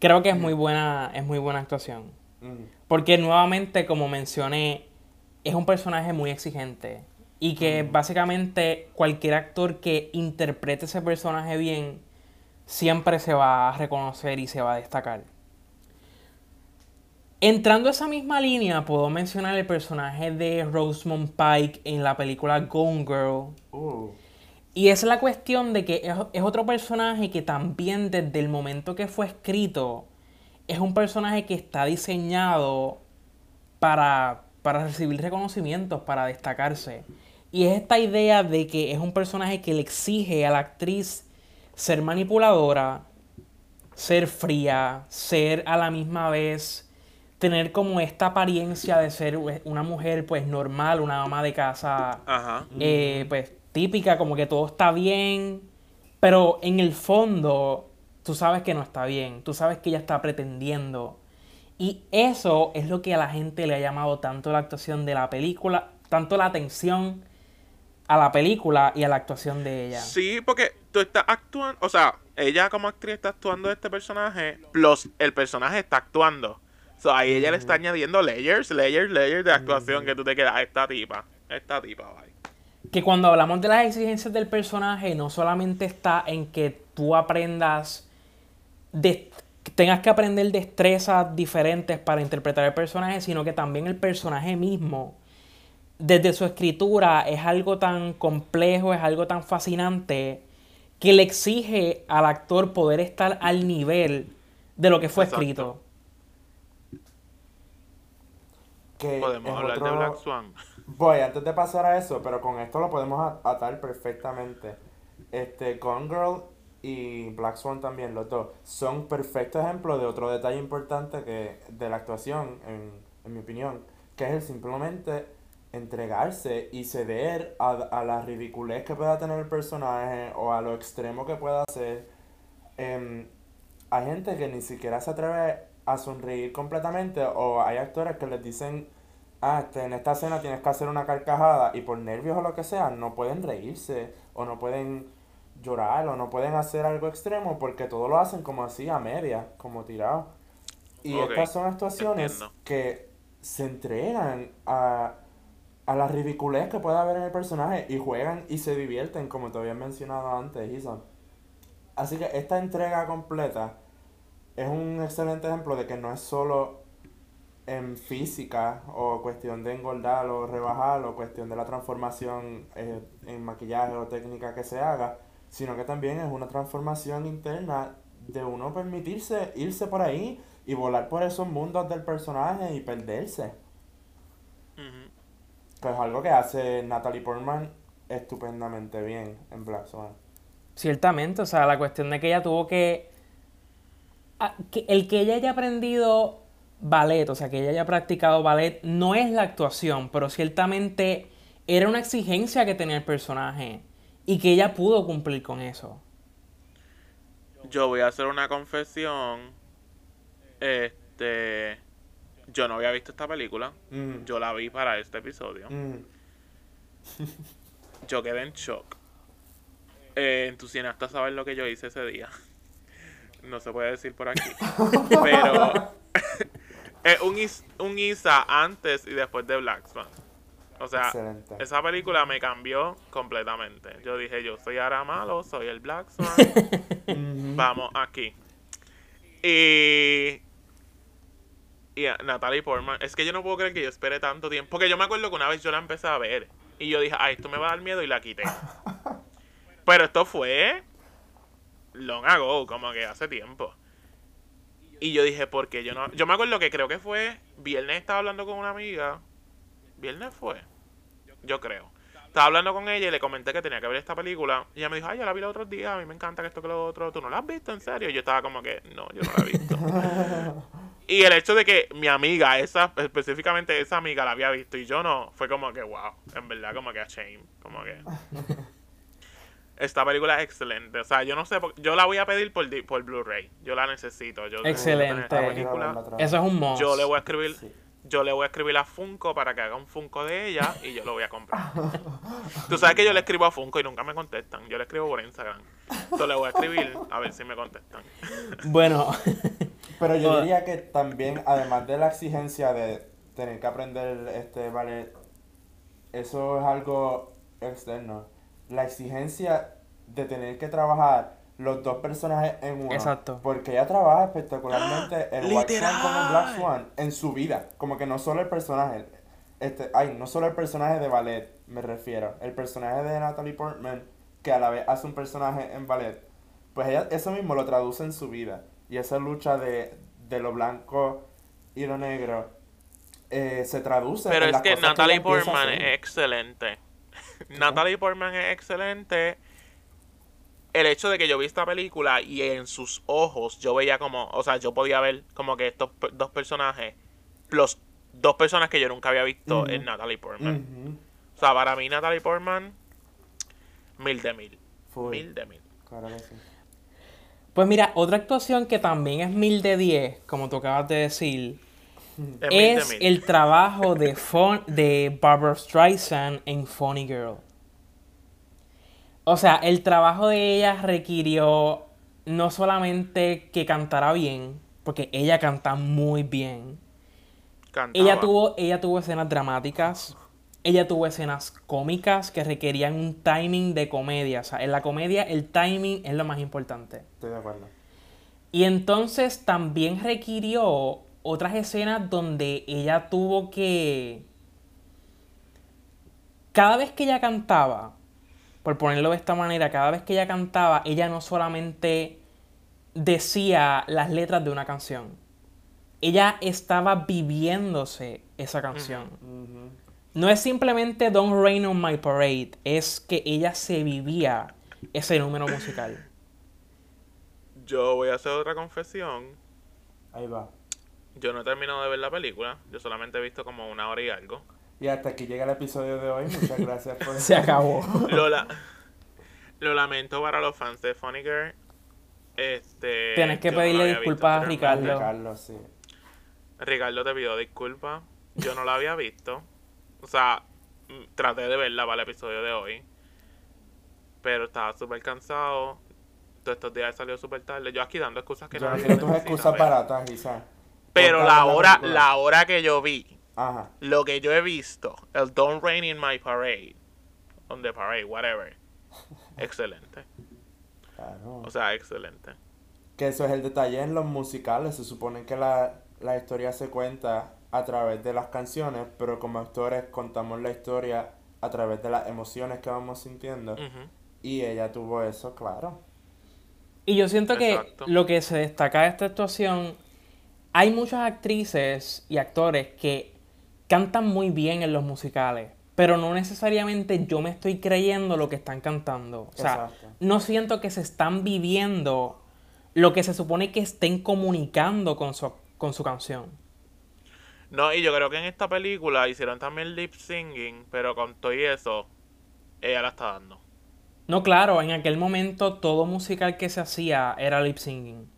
creo que es muy buena, es muy buena actuación. Ujú. Porque nuevamente, como mencioné, es un personaje muy exigente. Y que básicamente cualquier actor que interprete ese personaje bien, siempre se va a reconocer y se va a destacar. Entrando a esa misma línea, puedo mencionar el personaje de Rosamund Pike en la película Gone Girl. Uh. Y es la cuestión de que es, es otro personaje que también desde el momento que fue escrito, es un personaje que está diseñado para, para recibir reconocimientos, para destacarse. Y es esta idea de que es un personaje que le exige a la actriz ser manipuladora, ser fría, ser a la misma vez, tener como esta apariencia de ser una mujer pues normal, una ama de casa Ajá. eh, pues típica, como que todo está bien, pero en el fondo tú sabes que no está bien, tú sabes que ella está pretendiendo. Y eso es lo que a la gente le ha llamado tanto la actuación de la película, tanto la atención a la película y a la actuación de ella. Sí, porque tú estás actuando, o sea, ella como actriz está actuando este personaje, plus el personaje está actuando. So, ahí ella le está añadiendo layers, layers, layers de actuación que tú te quedas, esta tipa, esta tipa, bye. Que cuando hablamos de las exigencias del personaje, no solamente está en que tú aprendas, de, tengas que aprender destrezas diferentes para interpretar el personaje, sino que también el personaje mismo, desde su escritura, es algo tan complejo, es algo tan fascinante, que le exige al actor poder estar al nivel de lo que fue Exacto. escrito. Que Podemos hablar de Black Swan. Voy, antes de pasar a eso, pero con esto lo podemos atar perfectamente. Este, Gone Girl y Black Swan también, los dos, son perfectos ejemplos de otro detalle importante que de la actuación, en, en mi opinión, que es el simplemente entregarse y ceder a, a la ridiculez que pueda tener el personaje o a lo extremo que pueda ser. Em, hay gente que ni siquiera se atreve a sonreír completamente o hay actores que les dicen ah, este, en esta escena tienes que hacer una carcajada y por nervios o lo que sea, no pueden reírse o no pueden llorar o no pueden hacer algo extremo porque todo lo hacen como así, a media, como tirado. Y estas son actuaciones entiendo. que se entregan a, a la ridiculez que puede haber en el personaje y juegan y se divierten, como te había mencionado antes, Isa. Así que esta entrega completa es un excelente ejemplo de que no es solo en física o cuestión de engordar o rebajar o cuestión de la transformación eh, en maquillaje o técnica que se haga, sino que también es una transformación interna de uno permitirse irse por ahí y volar por esos mundos del personaje y perderse. Ujú. Que es algo que hace Natalie Portman estupendamente bien en Black Swan. Ciertamente, o sea, la cuestión de que ella tuvo que, a- que- El que ella haya aprendido ballet, o sea, que ella haya practicado ballet, no es la actuación, pero ciertamente era una exigencia que tenía el personaje y que ella pudo cumplir con eso. Yo voy a hacer una confesión. Este. Yo no había visto esta película. Mm, Yo la vi para este episodio. mm, Yo quedé en shock. Eh, en tu cineasta sabes lo que yo hice ese día. No se puede decir por aquí. Pero. es un, is- un Isa antes y después de Black Swan. O sea, Excelente. esa película me cambió completamente. Yo dije, yo soy ahora malo, soy el Black Swan. Vamos aquí. Y. Y a Natalie Portman. Es que yo no puedo creer que yo espere tanto tiempo. Porque yo me acuerdo que una vez yo la empecé a ver. Y yo dije, ay, esto me va a dar miedo y la quité. Pero esto fue. Long ago, como que hace tiempo. Y yo dije, ¿por qué yo no.? Yo me acuerdo que creo que fue. Viernes estaba hablando con una amiga. ¿Viernes fue? Yo creo. Estaba hablando con ella y le comenté que tenía que ver esta película. Y ella me dijo, ay, yo la vi los otros días, a mí me encanta que esto que lo otro. ¿Tú no la has visto en serio? Y yo estaba como que, no, yo no la he visto. y el hecho de que mi amiga, esa, específicamente esa amiga la había visto y yo no, fue como que wow, en verdad como que a shame, como que... Esta película es excelente, o sea, yo no sé, por- yo la voy a pedir por, por Blu-ray, yo la necesito. Yo Excelente. esta película. Eso es un must. Yo le voy a escribir, Sí. Yo le voy a escribir a Funko para que haga un Funko de ella y yo lo voy a comprar. Tú sabes que yo le escribo a Funko y nunca me contestan. Yo le escribo por Instagram. Entonces le voy a escribir a ver si me contestan. Bueno, Pero yo diría que también, además de la exigencia de tener que aprender este ballet, eso es algo externo. La exigencia de tener que trabajar los dos personajes en uno. Exacto. Porque ella trabaja espectacularmente el White Swan como el Black ¡Literal! Swan en su vida. Como que no solo el personaje. Este, ay, no solo el personaje de ballet, me refiero. El personaje de Natalie Portman, que a la vez hace un personaje en ballet. Pues ella eso mismo lo traduce en su vida. Y esa lucha de, de lo blanco y lo negro eh, se traduce Pero en es las que cosas Natalie Portman es excelente. Natalie Portman es excelente. El hecho de que yo vi esta película y en sus ojos yo veía como, o sea, yo podía ver como que estos dos personajes, los dos personas que yo nunca había visto Ujú. en Natalie Portman. O sea, para mí Natalie Portman, mil de mil. full, Mil de mil. claro que sí. pues mira, otra actuación que también es mil de 10, como tú acabas de decir, De mil de es mil. el trabajo de, Fon- de Barbara Streisand en Funny Girl. O sea, el trabajo de ella requirió no solamente que cantara bien, porque ella canta muy bien. Cantaba. Ella tuvo, ella tuvo escenas dramáticas, ella tuvo escenas cómicas que requerían un timing de comedia. O sea, en la comedia el timing es lo más importante. Estoy de acuerdo. Y entonces también requirió otras escenas donde ella tuvo que... Cada vez que ella cantaba, por ponerlo de esta manera, cada vez que ella cantaba, ella no solamente decía las letras de una canción, ella estaba viviéndose esa canción. No es simplemente Don't Rain on My Parade, es que ella se vivía ese número musical. Yo voy a hacer otra confesión. Ahí va. Yo no he terminado de ver la película. Yo solamente he visto como una hora y algo. Y hasta aquí llega el episodio de hoy. Muchas gracias por Se acabó. Lo, la- lo lamento para los fans de Funny Girl. Este, Tienes que yo no pedirle disculpas a. Ricardo. Carlos, sí. Ricardo te pidió disculpas. Yo no la había visto. O sea, mm, traté de verla para el episodio de hoy. Pero estaba súper cansado. Todos estos días he salido súper tarde. Yo aquí dando excusas que Yo no quiero tus excusas baratas, Isa. Pero la hora, la hora que yo vi, Ajá. lo que yo he visto, el Don't Rain in My Parade, on the Parade, whatever, excelente. Claro. O sea, excelente. Que eso es el detalle en los musicales. Se supone que la, la historia se cuenta a través de las canciones, pero como actores contamos la historia a través de las emociones que vamos sintiendo. Y ella tuvo eso, claro. Y yo siento que lo que se destaca de esta actuación, hay muchas actrices y actores que cantan muy bien en los musicales, pero no necesariamente yo me estoy creyendo lo que están cantando. O sea, Exacto. no siento que se están viviendo lo que se supone que estén comunicando con su, con su canción. No, y yo creo que en esta película hicieron también lip singing, pero con todo y eso, ella la está dando. No, claro, en aquel momento todo musical que se hacía era lip singing.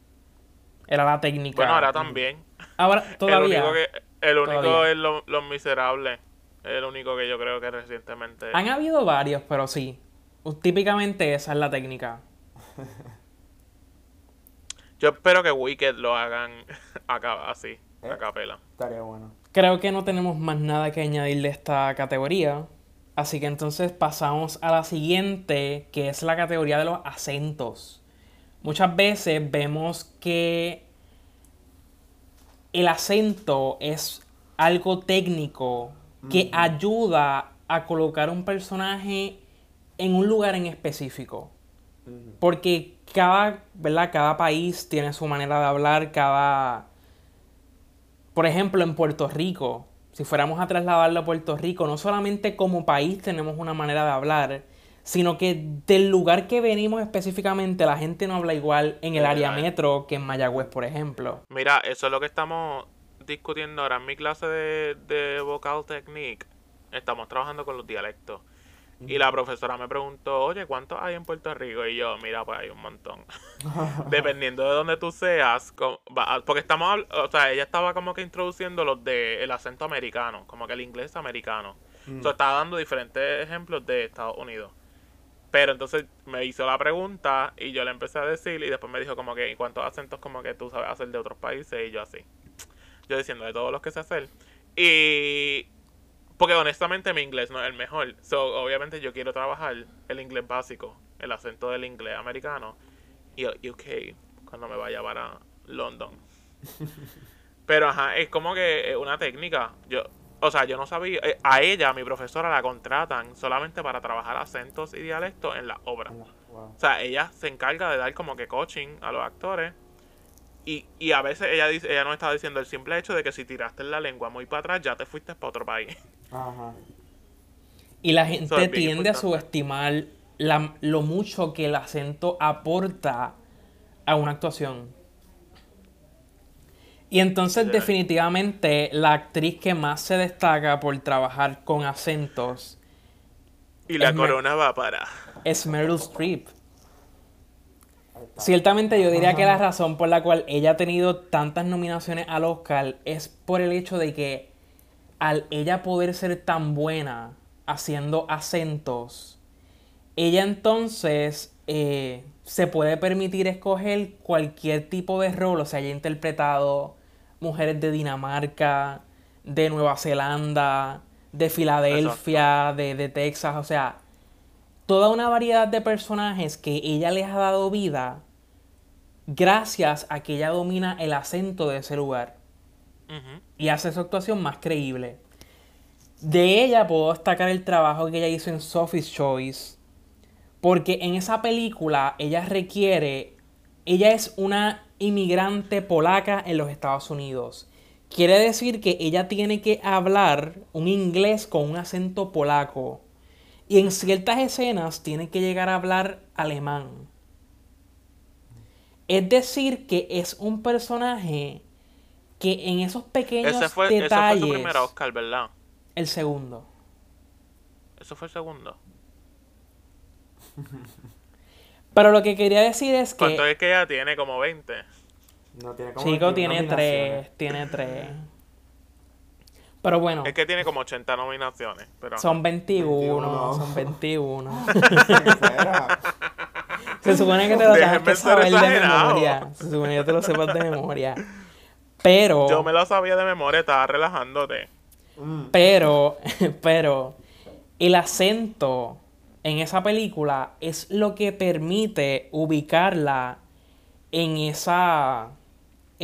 Era la técnica. Bueno, ahora también. Ahora, todavía. El único, que, el único Todavía. es lo- Los Miserables. Es el único que yo creo que recientemente. Han habido varios, pero sí. Típicamente esa es la técnica. Yo espero que Wicked lo hagan acá, así, ¿Eh? a capela. Estaría bueno. Creo que no tenemos más nada que añadir de esta categoría. Así que entonces pasamos a la siguiente, que es la categoría de los acentos. Muchas veces vemos que el acento es algo técnico que ayuda a colocar un personaje en un lugar en específico. Porque cada, ¿verdad? cada país tiene su manera de hablar, cada... Por ejemplo, en Puerto Rico, si fuéramos a trasladarlo a Puerto Rico, no solamente como país tenemos una manera de hablar, sino que del lugar que venimos específicamente la gente no habla igual en el área metro que en Mayagüez, por ejemplo. Mira, eso es lo que estamos discutiendo ahora en mi clase de, de vocal technique. Estamos trabajando con los dialectos. Y la profesora me preguntó, oye, ¿cuántos hay en Puerto Rico? Y yo, mira, pues hay un montón. Dependiendo de donde tú seas, va- porque estamos, o sea, ella estaba como que introduciendo los de el acento americano, como que el inglés americano. Mm. O sea, estaba dando diferentes ejemplos de Estados Unidos. Pero entonces me hizo la pregunta y yo le empecé a decir y después me dijo como que, ¿y cuántos acentos como que tú sabes hacer de otros países? Y yo así. Yo diciendo de todos los que sé hacer. Y... Porque honestamente mi inglés no es el mejor. So, obviamente yo quiero trabajar el inglés básico, el acento del inglés americano y el UK cuando me vaya para London. Pero ajá, es como que es una técnica. Yo, o sea, yo no sabía. eh, A ella, a mi profesora, la contratan solamente para trabajar acentos y dialectos en las obras. Wow. O sea, ella se encarga de dar como que coaching a los actores. Y, y a veces ella dice, ella nos estaba diciendo el simple hecho de que si tiraste la lengua muy para atrás, ya te fuiste para otro país. Ajá. Y la gente es tiende a subestimar la- lo mucho que el acento aporta a una actuación. Y entonces definitivamente la actriz que más se destaca por trabajar con acentos Y la corona va para. es Meryl Streep. Ciertamente yo diría que la razón por la cual ella ha tenido tantas nominaciones al Oscar es por el hecho de que al ella poder ser tan buena haciendo acentos, ella entonces eh, se puede permitir escoger cualquier tipo de rol, o sea, ella ha interpretado mujeres de Dinamarca, de Nueva Zelanda, de Filadelfia, de, de Texas, o sea, toda una variedad de personajes que ella les ha dado vida gracias a que ella domina el acento de ese lugar y hace su actuación más creíble. De ella puedo destacar el trabajo que ella hizo en Sophie's Choice, porque en esa película ella requiere, ella es una inmigrante polaca en los Estados Unidos. Quiere decir que ella tiene que hablar un inglés con un acento polaco. Y en ciertas escenas tiene que llegar a hablar alemán. Es decir, que es un personaje que en esos pequeños Ese fue, ese fue detalles... su primer Oscar, ¿verdad? El segundo. Eso fue el segundo. Pero lo que quería decir es ¿Cuánto que es que ella tiene? Como 20. No tiene como Chico 21 tiene tres, tiene tres. Pero bueno, Es que tiene como 80 nominaciones. Pero son 21, 21. son 21. Sincera. Se supone que te lo tengas que de memoria. Se supone que te lo sepas de memoria. Pero, yo me lo sabía de memoria, estaba relajándote. Mm. pero, pero, el acento en esa película es lo que permite ubicarla en esa,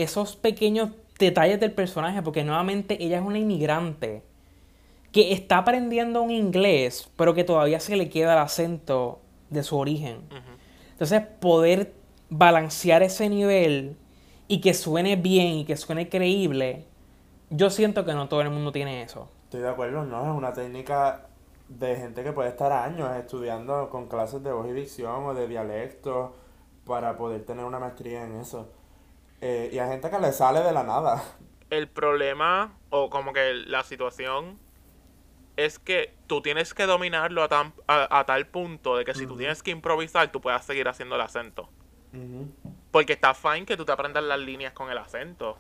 esos pequeños detalles del personaje, porque nuevamente ella es una inmigrante que está aprendiendo un inglés, pero que todavía se le queda el acento de su origen. Entonces, poder balancear ese nivel y que suene bien y que suene creíble, yo siento que no todo el mundo tiene eso. Estoy de acuerdo, ¿no? Es una técnica de gente que puede estar años estudiando con clases de voz y dicción o de dialecto para poder tener una maestría en eso. Eh, y hay gente que le sale de la nada. El problema, o como que la situación, es que tú tienes que dominarlo a, tan- a, a tal punto de que si tú tienes que improvisar, tú puedas seguir haciendo el acento. Porque está fine que tú te aprendas las líneas con el acento.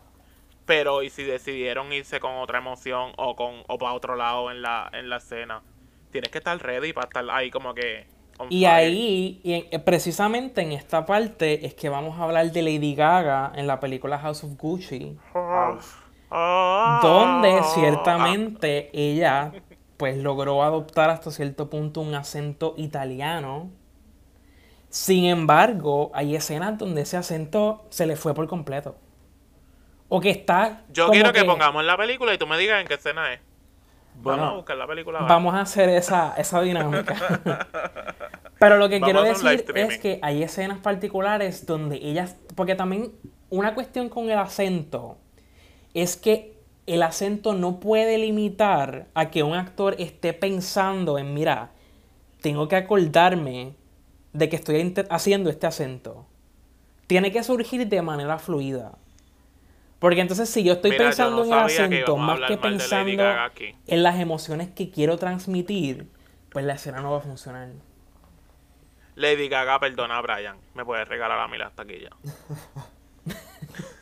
Pero, ¿y si decidieron irse con otra emoción o con o para otro lado en la, en la escena? Tienes que estar ready para estar ahí como que... Y ahí, y eh, precisamente en esta parte, es que vamos a hablar de Lady Gaga en la película House of Gucci. Ouch. Ah. donde ciertamente ella pues logró adoptar hasta cierto punto un acento italiano. Sin embargo, hay escenas donde ese acento se le fue por completo. O que está Yo quiero que... pongamos la película y tú me digas en qué escena es. Vamos a buscar la película. Vamos a hacer esa, esa dinámica. Pero lo que Vamos quiero decir es que hay escenas particulares donde ellas, porque también una cuestión con el acento es que el acento no puede limitar a que un actor esté pensando en, mira, tengo que acordarme de que estoy haciendo este acento. Tiene que surgir de manera fluida. Porque entonces si yo estoy Mira, yo pensando no en el que acento a más que pensando en las emociones que quiero transmitir, pues la escena no va a funcionar. Lady Gaga, perdona, Brian. Me puedes regalar a mí las taquillas.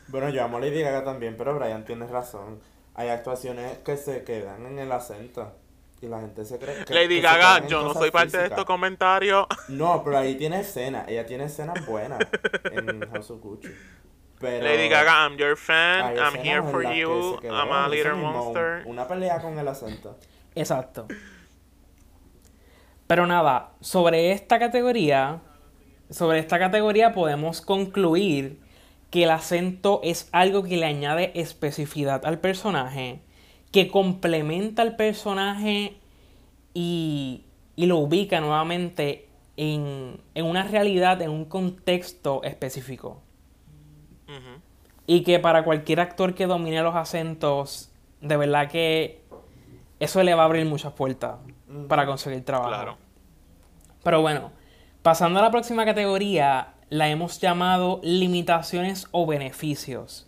Bueno, yo amo a Lady Gaga también, pero Brian tiene razón. Hay actuaciones que se quedan en el acento. Y la gente se cree que. Lady Gaga, yo no soy parte de estos comentarios. No, pero ahí tiene escenas. Ella tiene escenas buenas en House of Gucci. Pero Lady Gaga, I'm your fan. I'm here for que you. I'm a little mismo- monster. Una pelea con el acento. Exacto. Pero nada, sobre esta categoría, sobre esta categoría podemos concluir que el acento es algo que le añade especificidad al personaje, que complementa al personaje y, y lo ubica nuevamente en, en una realidad, en un contexto específico. Y que para cualquier actor que domine los acentos, de verdad que eso le va a abrir muchas puertas para conseguir trabajo. Claro. Pero bueno, pasando a la próxima categoría, la hemos llamado limitaciones o beneficios.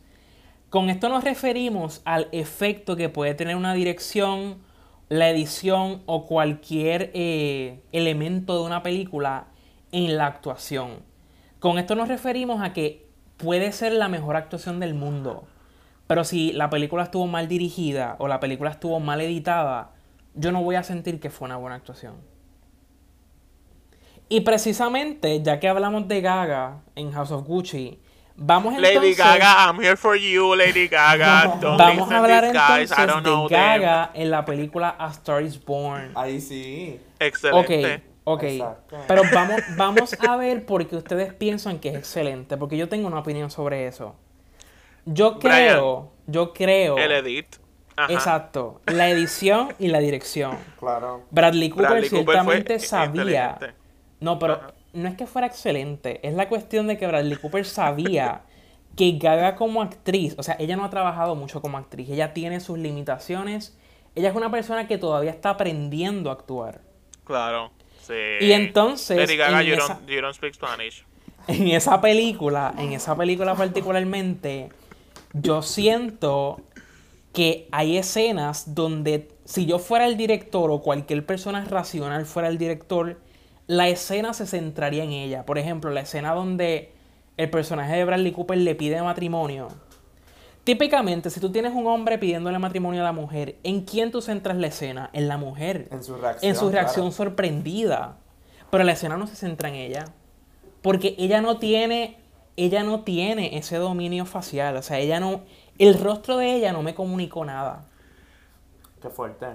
Con esto nos referimos al efecto que puede tener una dirección, la edición o cualquier eh, elemento de una película en la actuación. Con esto nos referimos a que puede ser la mejor actuación del mundo, pero si la película estuvo mal dirigida o la película estuvo mal editada, yo no voy a sentir que fue una buena actuación. Y precisamente, ya que hablamos de Gaga en House of Gucci, vamos Lady entonces, Gaga, I'm here for you, Lady Gaga. Don't vamos a hablar guys. entonces I don't know de them. Gaga en la película A Star Is Born. Ahí sí. Excelente. Ok, ok. Exacto. Pero vamos, vamos a ver por qué ustedes piensan que es excelente, porque yo tengo una opinión sobre eso. Yo Brian, creo, yo creo, El edit. Ajá. exacto, la edición y la dirección. Claro. Bradley Cooper Bradley Cooper ciertamente fue sabía. No, pero Ajá. no es que fuera excelente, es la cuestión de que Bradley Cooper sabía que Gaga como actriz, o sea, ella no ha trabajado mucho como actriz, ella tiene sus limitaciones, ella es una persona que todavía está aprendiendo a actuar. Claro. Y entonces, Lady Gaga, en you, esa- don't, you don't speak Spanish. En esa película, en esa película particularmente, yo siento que hay escenas donde si yo fuera el director o cualquier persona racional fuera el director, la escena se centraría en ella. Por ejemplo, la escena donde el personaje de Bradley Cooper le pide matrimonio. Típicamente, si tú tienes un hombre pidiéndole matrimonio a la mujer, ¿en quién tú centras la escena? En la mujer. En su reacción. En su reacción claro. sorprendida. Pero la escena no se centra en ella. Porque ella no tiene. Ella no tiene ese dominio facial. O sea, ella no. El rostro de ella no me comunicó nada. Qué fuerte.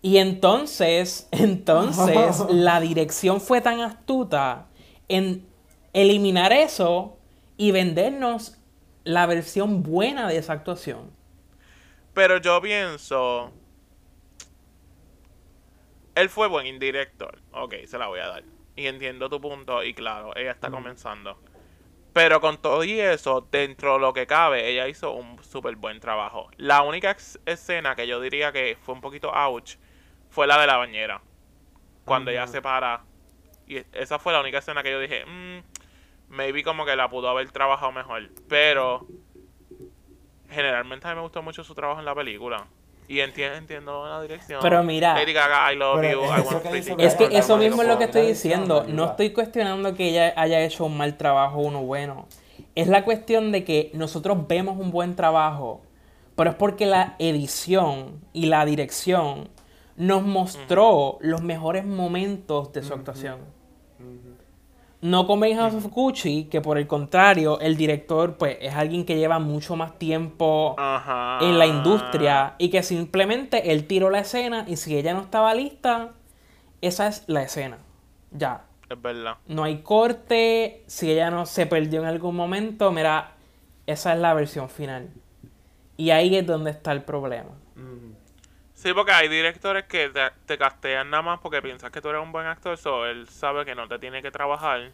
Y entonces, entonces, la dirección fue tan astuta en eliminar eso y vendernos la versión buena de esa actuación. Pero yo pienso. Él fue buen director. Ok, se la voy a dar. Y entiendo tu punto. Y claro, ella está comenzando. Pero con todo y eso, dentro de lo que cabe, ella hizo un súper buen trabajo. La única escena que yo diría que fue un poquito ouch fue la de la bañera. Cuando ella se para. Y esa fue la única escena que yo dije, "Mm, maybe como que la pudo haber trabajado mejor. Pero generalmente a mí me gustó mucho su trabajo en la película. Y entiendo, entiendo la dirección. Pero mira- Lady Gaga, I love Pero you. es I eso want que pretty. Es eso mismo es lo que estoy diciendo. No estoy cuestionando que ella haya hecho un mal trabajo o uno bueno. Es la cuestión de que nosotros vemos un buen trabajo, pero es porque la edición y la dirección nos mostró los mejores momentos de su actuación. No como en House of Gucci, que por el contrario, el director pues es alguien que lleva mucho más tiempo Ajá. en la industria y que simplemente él tiró la escena y si ella no estaba lista, esa es la escena. Ya. Es verdad. No hay corte, si ella no se perdió en algún momento, mira, esa es la versión final. Y ahí es donde está el problema. Sí, porque hay directores que te, te castean nada más porque piensas que tú eres un buen actor, so él sabe que no te tiene que trabajar.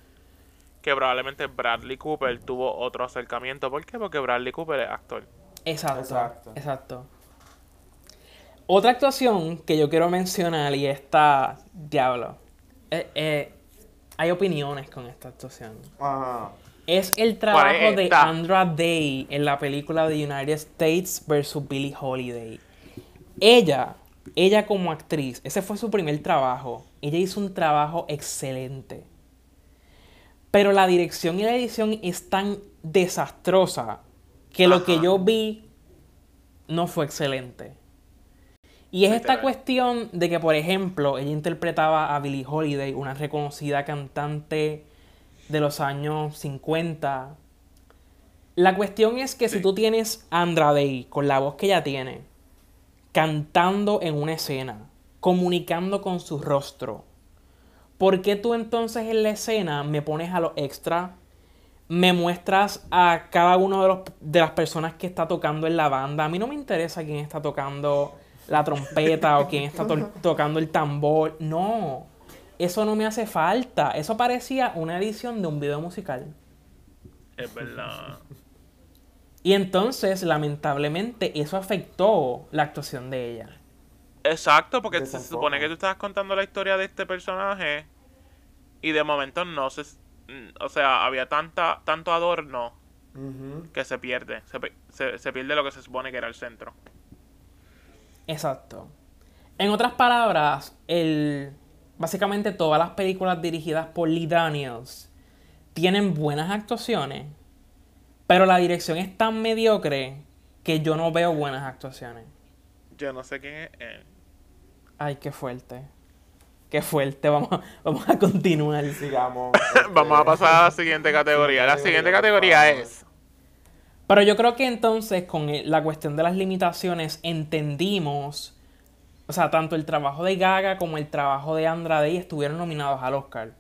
Que probablemente Bradley Cooper tuvo otro acercamiento. ¿Por qué? Porque Bradley Cooper es actor. Exacto. Exacto. Exacto. Otra actuación que yo quiero mencionar y esta, diablo, eh, eh, hay opiniones con esta actuación. Ajá. Es el trabajo ¿Cuál es de? Andra Day en la película The United States vs. Billie Holiday. Ella, ella como actriz, ese fue su primer trabajo. Ella hizo un trabajo excelente. Pero la dirección y la edición es tan desastrosa que lo que yo vi no fue excelente. Y es esta cuestión de que, por ejemplo, ella interpretaba a Billie Holiday, una reconocida cantante de los años 50. La cuestión es que si tú tienes a Andra Day con la voz que ella tiene, cantando en una escena, comunicando con su rostro, ¿por qué tú entonces en la escena me pones a los extra? Me muestras a cada uno de, los, de las personas que está tocando en la banda. A mí no me interesa quién está tocando la trompeta o quién está to- tocando el tambor. No, eso no me hace falta. Eso parecía una edición de un video musical. Es verdad. Y entonces, lamentablemente, eso afectó la actuación de ella. Exacto, porque se supone que tú estabas contando la historia de este personaje y de momento no se... O sea, había tanta, tanto adorno que se pierde. Se, se, se pierde lo que se supone que era el centro. Exacto. En otras palabras, el, básicamente todas las películas dirigidas por Lee Daniels tienen buenas actuaciones, pero la dirección es tan mediocre que yo no veo buenas actuaciones. Yo no sé quién es él. Ay, qué fuerte. Qué fuerte. Vamos, vamos a continuar. Sigamos. Vamos a pasar a la siguiente categoría. La siguiente categoría es... Pero yo creo que entonces con la cuestión de las limitaciones entendimos, o sea, tanto el trabajo de Gaga como el trabajo de Andra Day estuvieron nominados al Oscar.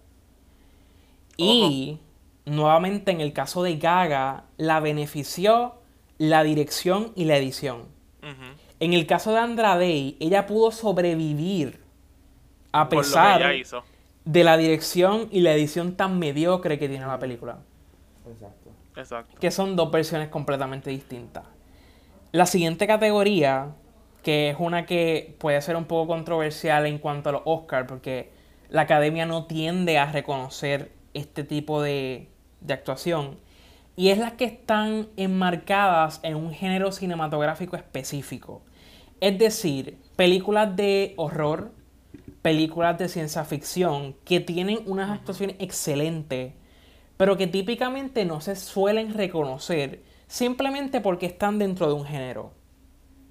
Y nuevamente en el caso de Gaga, la benefició la dirección y la edición. En el caso de Andra Day, ella pudo sobrevivir a pesar de la dirección y la edición tan mediocre que tiene la película Exacto. Exacto. que son dos versiones completamente distintas. La siguiente categoría, que es una que puede ser un poco controversial en cuanto a los Oscars, porque la academia no tiende a reconocer este tipo de, de actuación, y es las que están enmarcadas en un género cinematográfico específico. Es decir, películas de horror, películas de ciencia ficción, que tienen unas actuaciones excelentes, pero que típicamente no se suelen reconocer simplemente porque están dentro de un género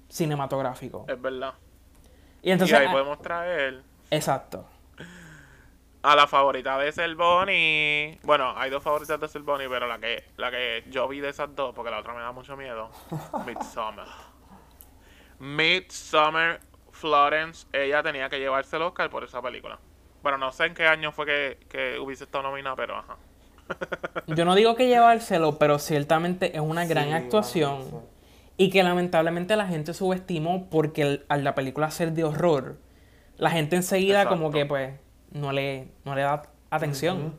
cinematográfico. Es verdad. Y entonces, y ahí ah, podemos traer exacto. A la favorita de Selboni. Bueno, hay dos favoritas de Selboni, pero la que, la que yo vi de esas dos, porque la otra me da mucho miedo. Midsummer. Midsummer Florence, ella tenía que llevarse el Oscar por esa película. Bueno, no sé en qué año fue que, que hubiese estado nominada, pero ajá. Yo no digo que llevárselo, pero ciertamente es una gran Sí, actuación bueno, y que lamentablemente la gente subestimó porque el- al la película ser de horror, la gente enseguida como que pues no le, no le da atención.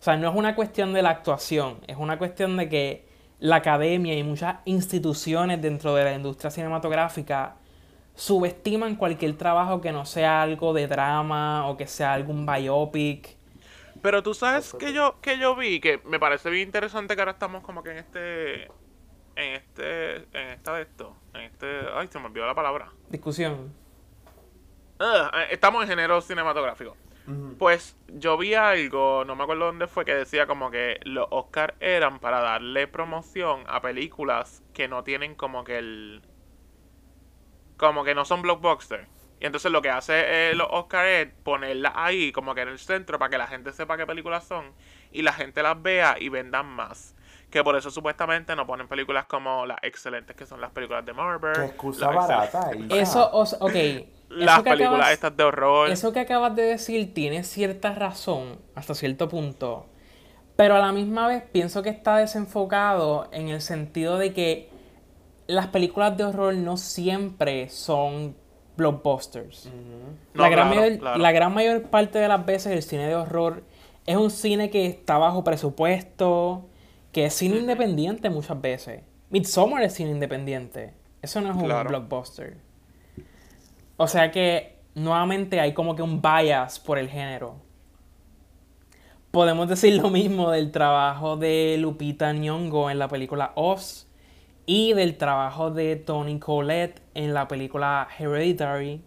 O sea, no es una cuestión de la actuación, es una cuestión de que la academia y muchas instituciones dentro de la industria cinematográfica subestiman cualquier trabajo que no sea algo de drama o que sea algún biopic. Pero tú sabes que yo, que yo vi, que me parece bien interesante que ahora estamos como que en este, en este, en esta de esto, en este, ay, se me olvidó la palabra. Discusión. Eh, estamos en género cinematográfico. Pues yo vi algo, no me acuerdo dónde fue, que decía como que los Oscars eran para darle promoción a películas que no tienen como que el... Como que no son blockbusters. Y entonces lo que hace eh, los Oscars es ponerlas ahí como que en el centro para que la gente sepa qué películas son y la gente las vea y vendan más. Que por eso supuestamente no ponen películas como las excelentes que son las películas de Marvel. Qué excusa barata. Eso, o sea, ok. Las películas acabas- estas de horror. Eso que acabas de decir tiene cierta razón hasta cierto punto, pero a la misma vez pienso que está desenfocado en el sentido de que las películas de horror no siempre son blockbusters. No, la, gran claro, mayor, claro. la gran mayor parte de las veces el cine de horror es un cine que está bajo presupuesto, que es cine independiente muchas veces. Midsommar es cine independiente. Eso no es un blockbuster. O sea que nuevamente hay como que un bias por el género. Podemos decir lo mismo del trabajo de Lupita Nyong'o en la película Oz y del trabajo de Tony Collette en la película Hereditary.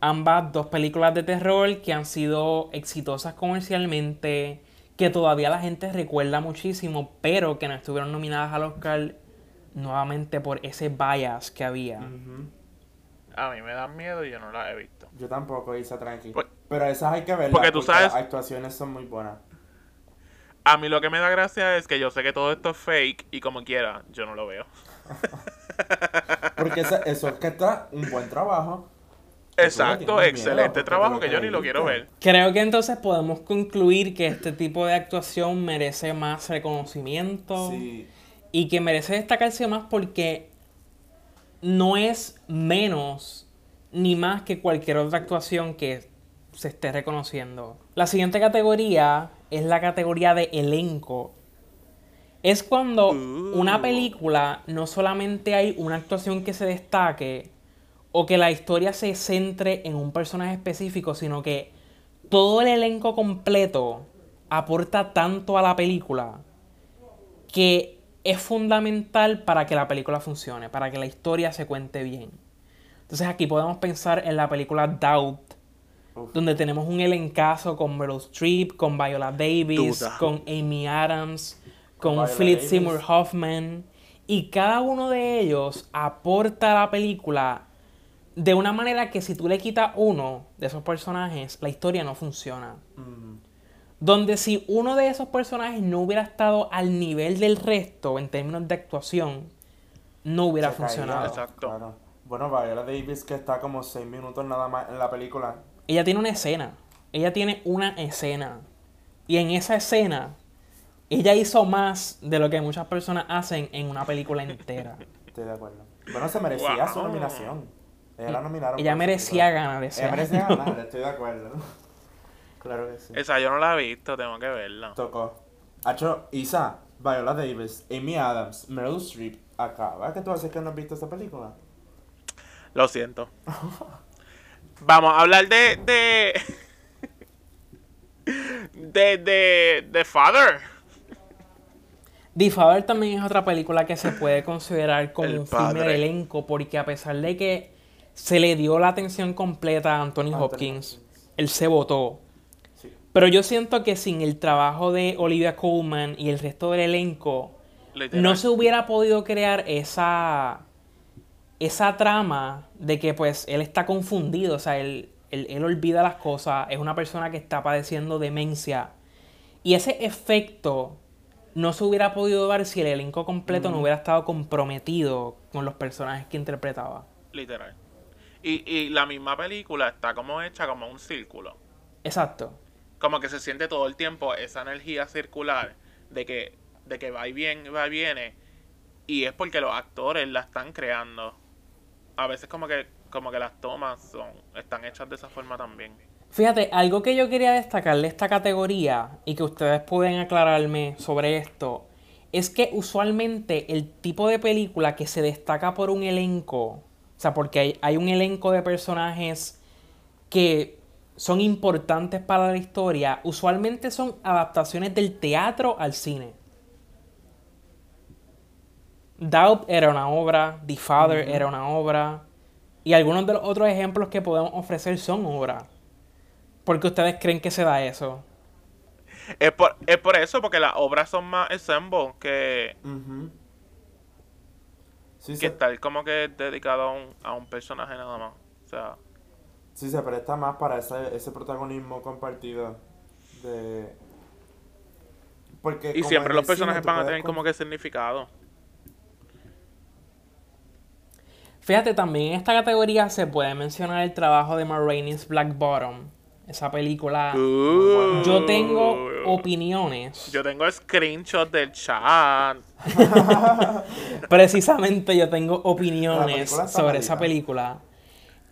Ambas dos películas de terror que han sido exitosas comercialmente, que todavía la gente recuerda muchísimo, pero que no estuvieron nominadas al Oscar nuevamente por ese bias que había. A mí me dan miedo y yo no las he visto. Yo tampoco, Isa, tranqui. Pues- Pero esas hay que verlas porque tú sabes- las actuaciones son muy buenas. A mí lo que me da gracia es que yo sé que todo esto es fake y como quiera, yo no lo veo. Porque eso es que está un buen trabajo. Exacto, excelente miedo, porque trabajo que yo ni lo quiero ver. Creo que entonces podemos concluir que este tipo de actuación merece más reconocimiento Sí. y que merece destacarse más porque no es menos ni más que cualquier otra actuación que se esté reconociendo. La siguiente categoría es la categoría de elenco. Es cuando una película no solamente hay una actuación que se destaque o que la historia se centre en un personaje específico, sino que todo el elenco completo aporta tanto a la película que es fundamental para que la película funcione, para que la historia se cuente bien. Entonces aquí podemos pensar en la película Doubt, Uf. donde tenemos un elencazo con Meryl Streep, con Viola Davis, Duda. con Amy Adams, con Philip. Seymour Hoffman, y cada uno de ellos aporta a la película de una manera que si tú le quitas uno de esos personajes, la historia no funciona. Mm. Donde si uno de esos personajes no hubiera estado al nivel del resto en términos de actuación, no hubiera Se caía. funcionado. Exacto. Claro. Bueno, Viola Davis que está como 6 minutos nada más en la película. Ella tiene una escena. Ella tiene una escena. Y en esa escena, ella hizo más de lo que muchas personas hacen en una película entera. Estoy de acuerdo. Bueno, se merecía Wow. su nominación. Ella la nominaron. Ella merecía ganar ese Ella merecía ganar, estoy de acuerdo. Claro que sí. Esa yo no la he visto, tengo que verla. Tocó. Hacho, Isa, Viola Davis, Amy Adams, Meryl Streep. Acaba que tú haces que no has visto esta película. Lo siento. Vamos a hablar de. de. de. de. de Father. The Father también es otra película que se puede considerar como El un filme de elenco, porque a pesar de que se le dio la atención completa a Anthony Anthony Hopkins, Hopkins. él se votó. Pero yo siento que sin el trabajo de Olivia Colman y el resto del elenco, Literal. no se hubiera podido crear esa esa trama de que pues él está confundido, o sea, él, él, él olvida las cosas, es una persona que está padeciendo demencia. Y ese efecto no se hubiera podido dar si el elenco completo no hubiera estado comprometido con los personajes que interpretaba. Literal. Y, y la misma película está como hecha como un círculo. Exacto. Como que se siente todo el tiempo esa energía circular de que, de que va y viene, va y viene. Y es porque los actores la están creando. A veces como que, como que las tomas son, están hechas de esa forma también. Fíjate, algo que yo quería destacar de esta categoría y que ustedes pueden aclararme sobre esto, es que usualmente el tipo de película que se destaca por un elenco, o sea, porque hay, hay un elenco de personajes que son importantes para la historia, usualmente son adaptaciones del teatro al cine. Doubt era una obra, The Father era una obra, y algunos de los otros ejemplos que podemos ofrecer son obras. ¿Por qué ustedes creen que se da eso? Es por, es por eso, porque las obras son más ensemble que. Sí, que estar como que dedicado a un, a un personaje nada más. O sea, sí se presta más para ese, ese protagonismo compartido de... Porque y siempre los personajes van a tener con- como que significado. Fíjate, también en esta categoría se puede mencionar el trabajo de Ma Rainey's Black Bottom. Esa película. Uh. Yo tengo opiniones. Yo tengo screenshots del chat. Precisamente yo tengo opiniones sobre esa película.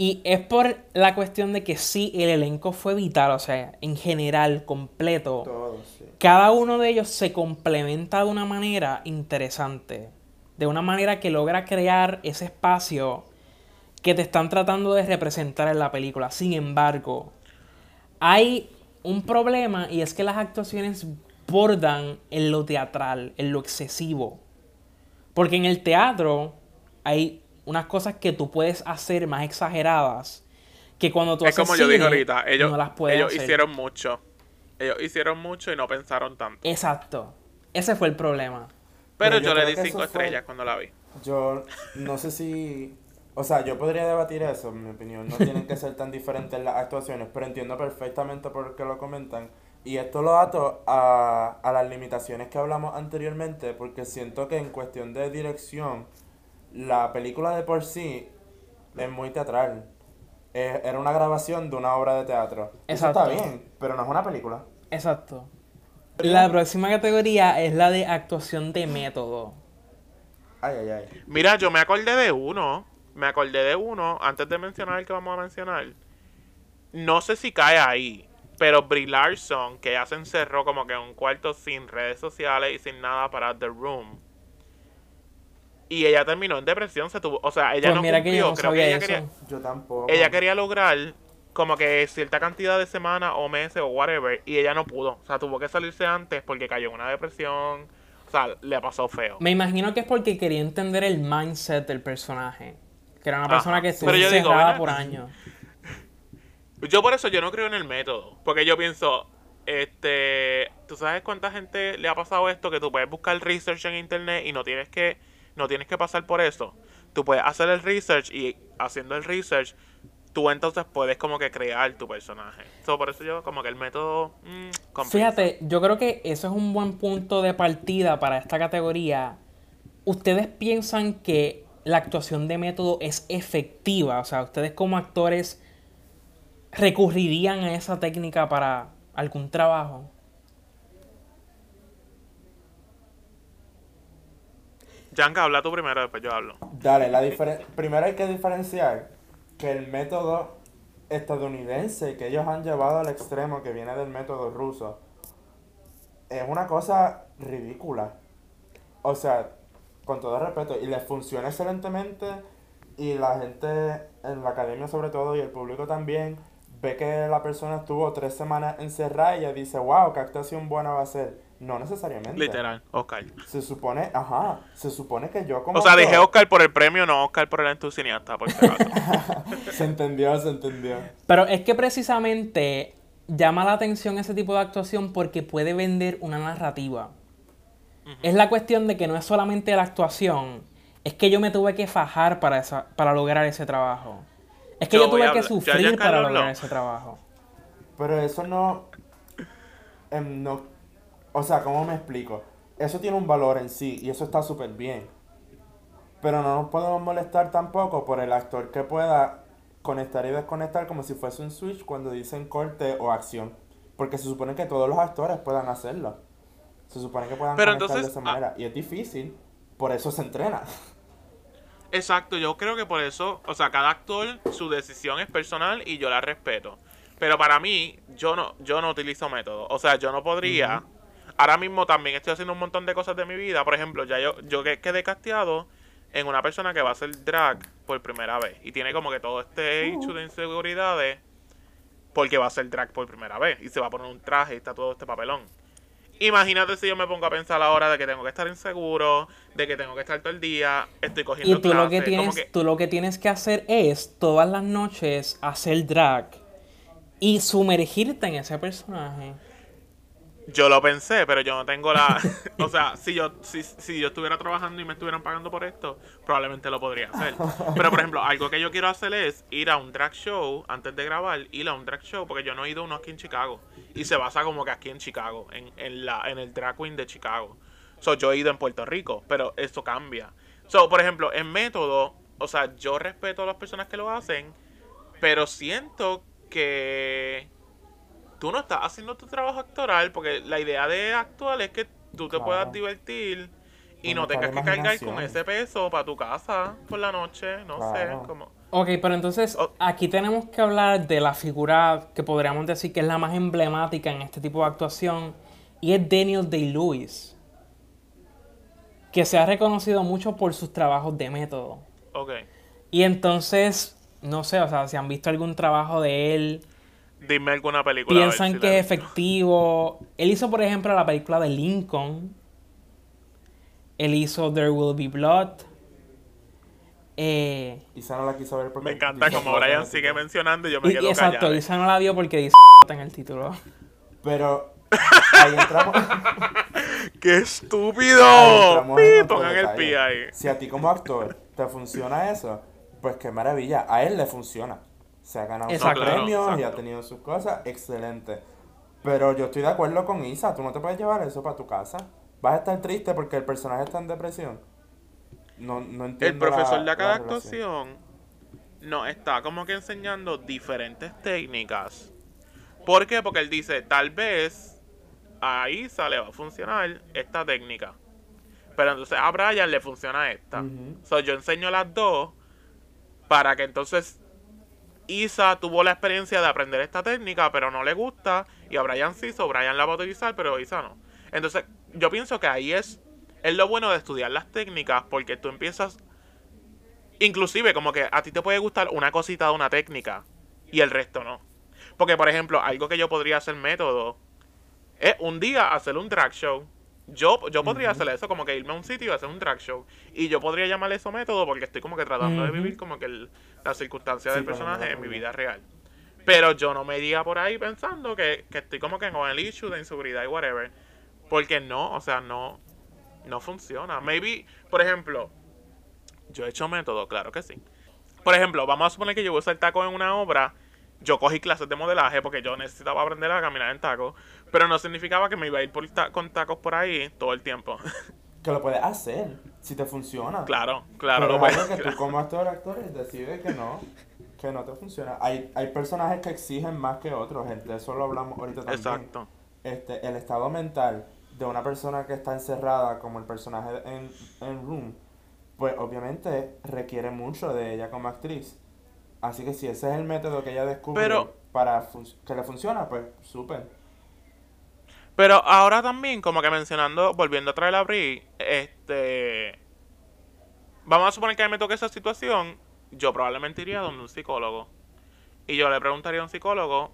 Y es por la cuestión de que sí, el elenco fue vital, o sea, en general, completo. Todo, sí. Cada uno de ellos se complementa de una manera interesante. De una manera que logra crear ese espacio que te están tratando de representar en la película. Sin embargo, hay un problema y es que las actuaciones bordan en lo teatral, en lo excesivo. Porque en el teatro hay unas cosas que tú puedes hacer más exageradas que cuando tú Es haces como yo dije ahorita, ellos, no las puedes ellos hacer. hicieron mucho. Ellos hicieron mucho y no pensaron tanto. Exacto. Ese fue el problema. Pero, Pero yo yo le di cinco eso fue- estrellas cuando la vi. Yo no sé si. O sea, yo podría debatir eso, en mi opinión. No tienen que ser tan diferentes las actuaciones, pero entiendo perfectamente por qué lo comentan. Y esto lo ato a, a las limitaciones que hablamos anteriormente, porque siento que en cuestión de dirección, la película de por sí es muy teatral. Era una grabación de una obra de teatro. Eso Exacto. está bien, pero no es una película. Exacto. La próxima categoría es la de actuación de método. Ay, ay, ay. Mira, yo me acordé de uno. Me acordé de uno antes de mencionar el que vamos a mencionar. No sé si cae ahí. Pero Brie Larson, que ya se encerró como que en un cuarto sin redes sociales y sin nada para The Room. Y ella terminó en depresión, se tuvo, o sea, ella Pues no mira que yo no creo sabía que ella eso. quería, Yo tampoco. ella quería lograr como que cierta cantidad de semanas o meses o whatever y ella no pudo, o sea, tuvo que salirse antes porque cayó en una depresión, o sea, le pasó feo. Me imagino que es porque quería entender el mindset del personaje. Que era una Ajá. persona que estuvo encerrada por años. Yo por eso yo no creo en el método. Porque yo pienso, este, ¿tú sabes cuánta gente le ha pasado esto? Que tú puedes buscar research en internet y no tienes que, no tienes que pasar por eso. Tú puedes hacer el research y haciendo el research, tú entonces puedes como que crear tu personaje. So, por eso yo como que el método... mm, compensa. Fíjate, yo creo que eso es un buen punto de partida para esta categoría. ¿Ustedes piensan que la actuación de método es efectiva? O sea, ¿ustedes como actores recurrirían a esa técnica para algún trabajo? Yanka, habla tú primero, después yo hablo. Dale, la diferen- primero hay que diferenciar que el método estadounidense que ellos han llevado al extremo, que viene del método ruso, es una cosa ridícula. O sea, con todo respeto, y les funciona excelentemente, y la gente en la academia sobre todo, y el público también, ve que la persona estuvo tres semanas encerrada y ella dice, wow, qué actuación buena va a ser. No necesariamente. Literal, Oscar. Se supone, ajá, se supone que yo como O sea, dije Oscar por el premio, no Oscar por el entusiasta, por. Se entendió, se entendió. Pero es que precisamente llama la atención ese tipo de actuación porque puede vender una narrativa. Es la cuestión de que no es solamente la actuación, es que yo me tuve que fajar para, esa, para lograr ese trabajo. Es que Yo tuve que ya- sufrir ya para lograr no. ese trabajo. Pero eso no, em, no. O sea, ¿cómo me explico? Eso tiene un valor en sí y eso está súper bien. Pero no nos podemos molestar tampoco por el actor que pueda conectar y desconectar como si fuese un switch cuando dicen corte o acción. Porque se supone que todos los actores puedan hacerlo. Se supone que puedan Pero entonces, de esa ah. manera. Y es difícil. Por eso se entrena. Exacto, yo creo que por eso, o sea, cada actor su decisión es personal y yo la respeto. Pero para mí, yo no, yo no utilizo método. O sea, yo no podría. Ahora mismo también estoy haciendo un montón de cosas de mi vida. Por ejemplo, ya yo, yo que- quedé casteado en una persona que va a hacer drag por primera vez. Y tiene como que todo este hecho de inseguridades porque va a hacer drag por primera vez. Y se va a poner un traje y está todo este papelón. Imagínate si yo me pongo a pensar ahora de que tengo que estar inseguro, de que tengo que estar todo el día, estoy cogiendo Y tú lo, que clases, tienes, que- tú lo que tienes que hacer es todas las noches hacer drag y sumergirte en ese personaje. Yo lo pensé, pero yo no tengo la... o sea, si yo, si, si yo estuviera trabajando y me estuvieran pagando por esto, probablemente lo podría hacer. Pero, por ejemplo, algo que yo quiero hacer es ir a un drag show antes de grabar, ir a un drag show, porque yo no he ido uno aquí en Chicago. Y se basa como que aquí en Chicago, en, en, la, en el drag queen de Chicago. So, yo he ido en Puerto Rico, pero eso cambia. So, por ejemplo, en método, o sea, yo respeto a las personas que lo hacen, pero siento que tú no estás haciendo tu trabajo actoral porque la idea de actuar es que tú te Claro. puedas divertir y no tengas que cargar con ese peso para tu casa por la noche, no Claro. sé, como... Ok, pero entonces Oh. aquí tenemos que hablar de la figura que podríamos decir que es la más emblemática en este tipo de actuación y es Daniel Day-Lewis, que se ha reconocido mucho por sus trabajos de método. Ok. Y entonces no sé, o sea, si han visto algún trabajo de él, Dime alguna película. piensan si que es efectivo. Él hizo, por ejemplo, la película de Lincoln. Él hizo There Will Be Blood. Eh, Isa no la quiso ver porque... Me encanta como Brian sigue mencionando y yo me y, quedo y exacto, callado. Isa no la vio porque dice en el título. Pero ahí entramos... ¡Qué estúpido! Pongan el pi ahí. Si a ti como actor te funciona eso, pues qué maravilla. A él le funciona. Se ha ganado sus Exacto. premios y ha tenido sus cosas. Excelente. Pero yo estoy de acuerdo con Isa. Tú no te puedes llevar eso para tu casa. Vas a estar triste porque el personaje está en depresión. No, no entiendo El profesor la- de cada actuación nos está como que enseñando diferentes técnicas. ¿Por qué? Porque él dice, tal vez a Isa le va a funcionar esta técnica. Pero entonces a Brian le funciona esta. Ujú. So, yo enseño las dos para que entonces Isa tuvo la experiencia de aprender esta técnica, pero no le gusta. Y a Brian sí, so Brian la va a utilizar, pero Isa no. Entonces, yo pienso que ahí es, es lo bueno de estudiar las técnicas, porque tú empiezas. Inclusive, como que a ti te puede gustar una cosita de una técnica y el resto no. Porque, por ejemplo, algo que yo podría hacer método es un día hacer un drag show. Yo, yo podría hacer eso, como que irme a un sitio y hacer un drag show. Y yo podría llamarle eso método porque estoy como que tratando de vivir como que el- la circunstancia Sí, del personaje en mi vida real. Pero yo no me iría por ahí pensando que, que estoy como que con el issue de inseguridad y whatever. Porque no, o sea, no, no funciona. Maybe, por ejemplo, yo he hecho método, claro que sí. Por ejemplo, vamos a suponer que yo voy a usar taco en una obra. Yo cogí clases de modelaje porque yo necesitaba aprender a caminar en taco. Pero no significaba que me iba a ir por ta- con tacos por ahí todo el tiempo. Que lo puedes hacer si te funciona. claro, claro. Pero lo es que claro. tú como actor, actor decides que no, que no te funciona. Hay, hay personajes que exigen más que otros, gente. Eso lo hablamos ahorita también. Exacto. Este, el estado mental de una persona que está encerrada, como el personaje en, en Room, pues obviamente requiere mucho de ella como actriz. Así que si ese es el método que ella descubre Pero- para que le funciona, pues súper. Pero ahora también, como que mencionando, volviendo a traer a Brie, este. Vamos a suponer que a mí me toque esa situación. Yo probablemente iría donde un psicólogo. Y yo le preguntaría a un psicólogo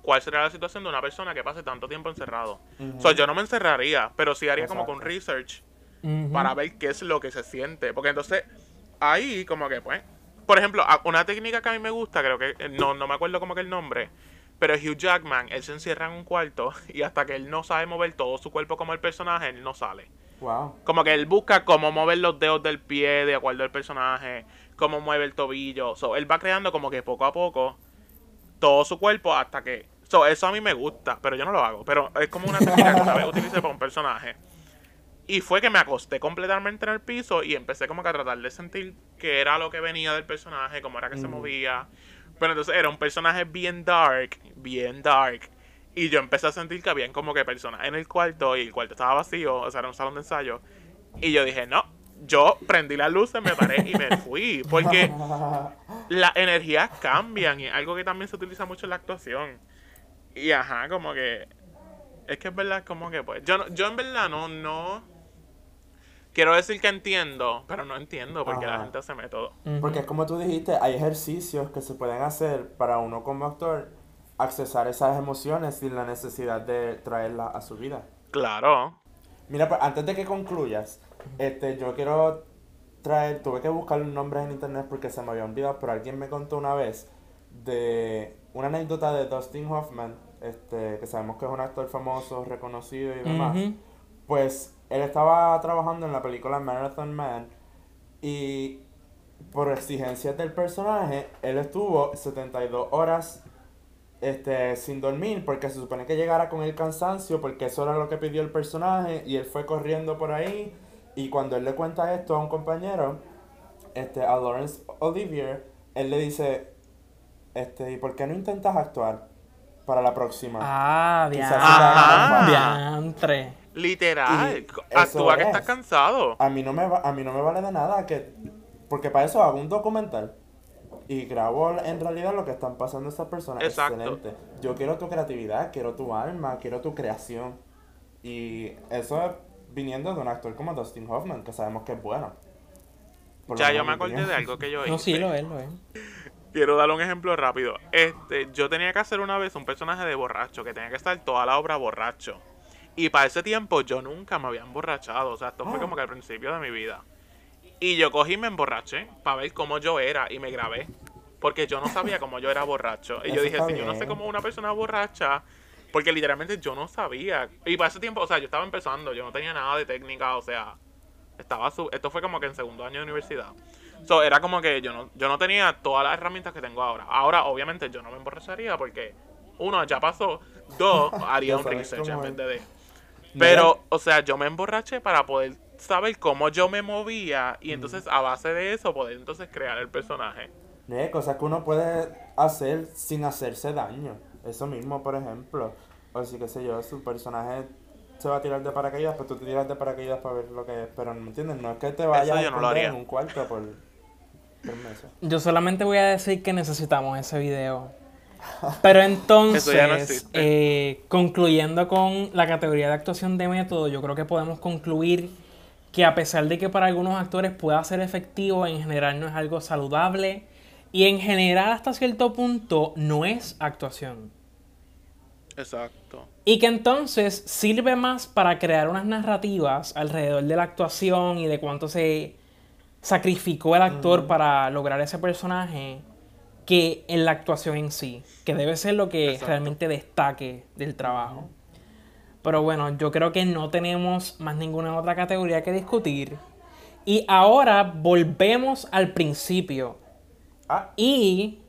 cuál sería la situación de una persona que pase tanto tiempo encerrado. Ujú. O sea, yo no me encerraría, pero sí haría como que un Exacto. research para ver qué es lo que se siente. Porque entonces, ahí como que pues... Por ejemplo, a- una técnica que a mí me gusta, creo que... eh, No, no me acuerdo como que el nombre. Pero Hugh Jackman, él se encierra en un cuarto y hasta que él no sabe mover todo su cuerpo como el personaje, él no sale. Wow. Como que él busca cómo mover los dedos del pie de acuerdo al personaje, cómo mueve el tobillo. So, él va creando como que poco a poco todo su cuerpo hasta que... So, eso a mí me gusta, pero yo no lo hago. Pero es como una técnica que una vez utilicé para un personaje. Y fue que me acosté completamente en el piso y empecé como que a tratar de sentir qué era lo que venía del personaje, cómo era que se Ujú. movía. Pero entonces era un personaje bien dark, bien dark. Y yo empecé a sentir que habían como que personas en el cuarto y el cuarto estaba vacío, o sea, era un salón de ensayo. Y yo dije, no, yo prendí las luces, me paré y me fui. Porque las energías cambian y es algo que también se utiliza mucho en la actuación. Y ajá, como que. Es que es verdad, como que pues. Yo, no- yo en verdad no, no. Quiero decir que entiendo, pero no entiendo porque la gente hace método. Porque es como tú dijiste, hay ejercicios que se pueden hacer para uno como actor accesar esas emociones sin la necesidad de traerlas a su vida. Claro. Mira, pues antes de que concluyas, este, yo quiero traer, tuve que buscar los nombres en internet porque se me había olvidado, pero alguien me contó una vez de una anécdota de Dustin Hoffman, este, que sabemos que es un actor famoso, reconocido y demás. Pues él estaba trabajando en la película Marathon Man y por exigencias del personaje, él estuvo 72 horas este, sin dormir porque se supone que llegara con el cansancio porque eso era lo que pidió el personaje y él fue corriendo por ahí y cuando él le cuenta esto a un compañero, este, a Lawrence Olivier, él le dice, este, ¿y por qué no intentas actuar para la próxima? Ah, Quizás diantre. sí Literal. Y Actúa que es. estás cansado. A mí no me va- a mí no me vale de nada que porque para eso hago un documental y grabo en realidad lo que están pasando estas personas. Exacto. Excelente. Yo quiero tu creatividad, quiero tu alma, quiero tu creación. Y eso es viniendo de un actor como Dustin Hoffman, que sabemos que es bueno. Por Ya yo me acordé de algo que yo hice. No, sí, lo es, lo es. Quiero dar un ejemplo rápido. Este, yo tenía que hacer una vez un personaje de borracho, que tenía que estar toda la obra borracho. Y para ese tiempo yo nunca me había emborrachado. O sea, esto fue Ah. como que al principio de mi vida. Y yo cogí y me emborraché para ver cómo yo era y me grabé. Porque yo no sabía cómo yo era borracho. Y yo dije, si yo no sé cómo una persona borracha, porque literalmente yo no sabía. Y para ese tiempo, o sea, yo estaba empezando, yo no tenía nada de técnica, o sea, estaba su esto fue como que en segundo año de universidad. So, era como que yo no, yo no tenía todas las herramientas que tengo ahora. Ahora, obviamente, yo no me emborracharía porque, uno, ya pasó. Dos, haría un research en vez de... Pero, o sea, yo me emborraché para poder saber cómo yo me movía y entonces a base de eso poder entonces crear el personaje. Cosas que uno puede hacer sin hacerse daño. Eso mismo, por ejemplo. O si, qué sé yo, su personaje se va a tirar de paracaídas, pues tú te tiras de paracaídas para ver lo que es. Pero, ¿me entiendes? No es que te vayas a yo no lo esconder haría. en un cuarto por tres meses. Yo solamente voy a decir que necesitamos ese video. Pero entonces, no eh, concluyendo con la categoría de actuación de método, yo creo que podemos concluir que a pesar de que para algunos actores pueda ser efectivo, en general no es algo saludable y en general hasta cierto punto no es actuación. Exacto. Y que entonces sirve más para crear unas narrativas alrededor de la actuación y de cuánto se sacrificó el actor para lograr ese personaje que en la actuación en sí, que debe ser lo que Exacto. realmente destaque del trabajo. Pero bueno, yo creo que no tenemos más ninguna otra categoría que discutir. Y ahora volvemos al principio Ah, y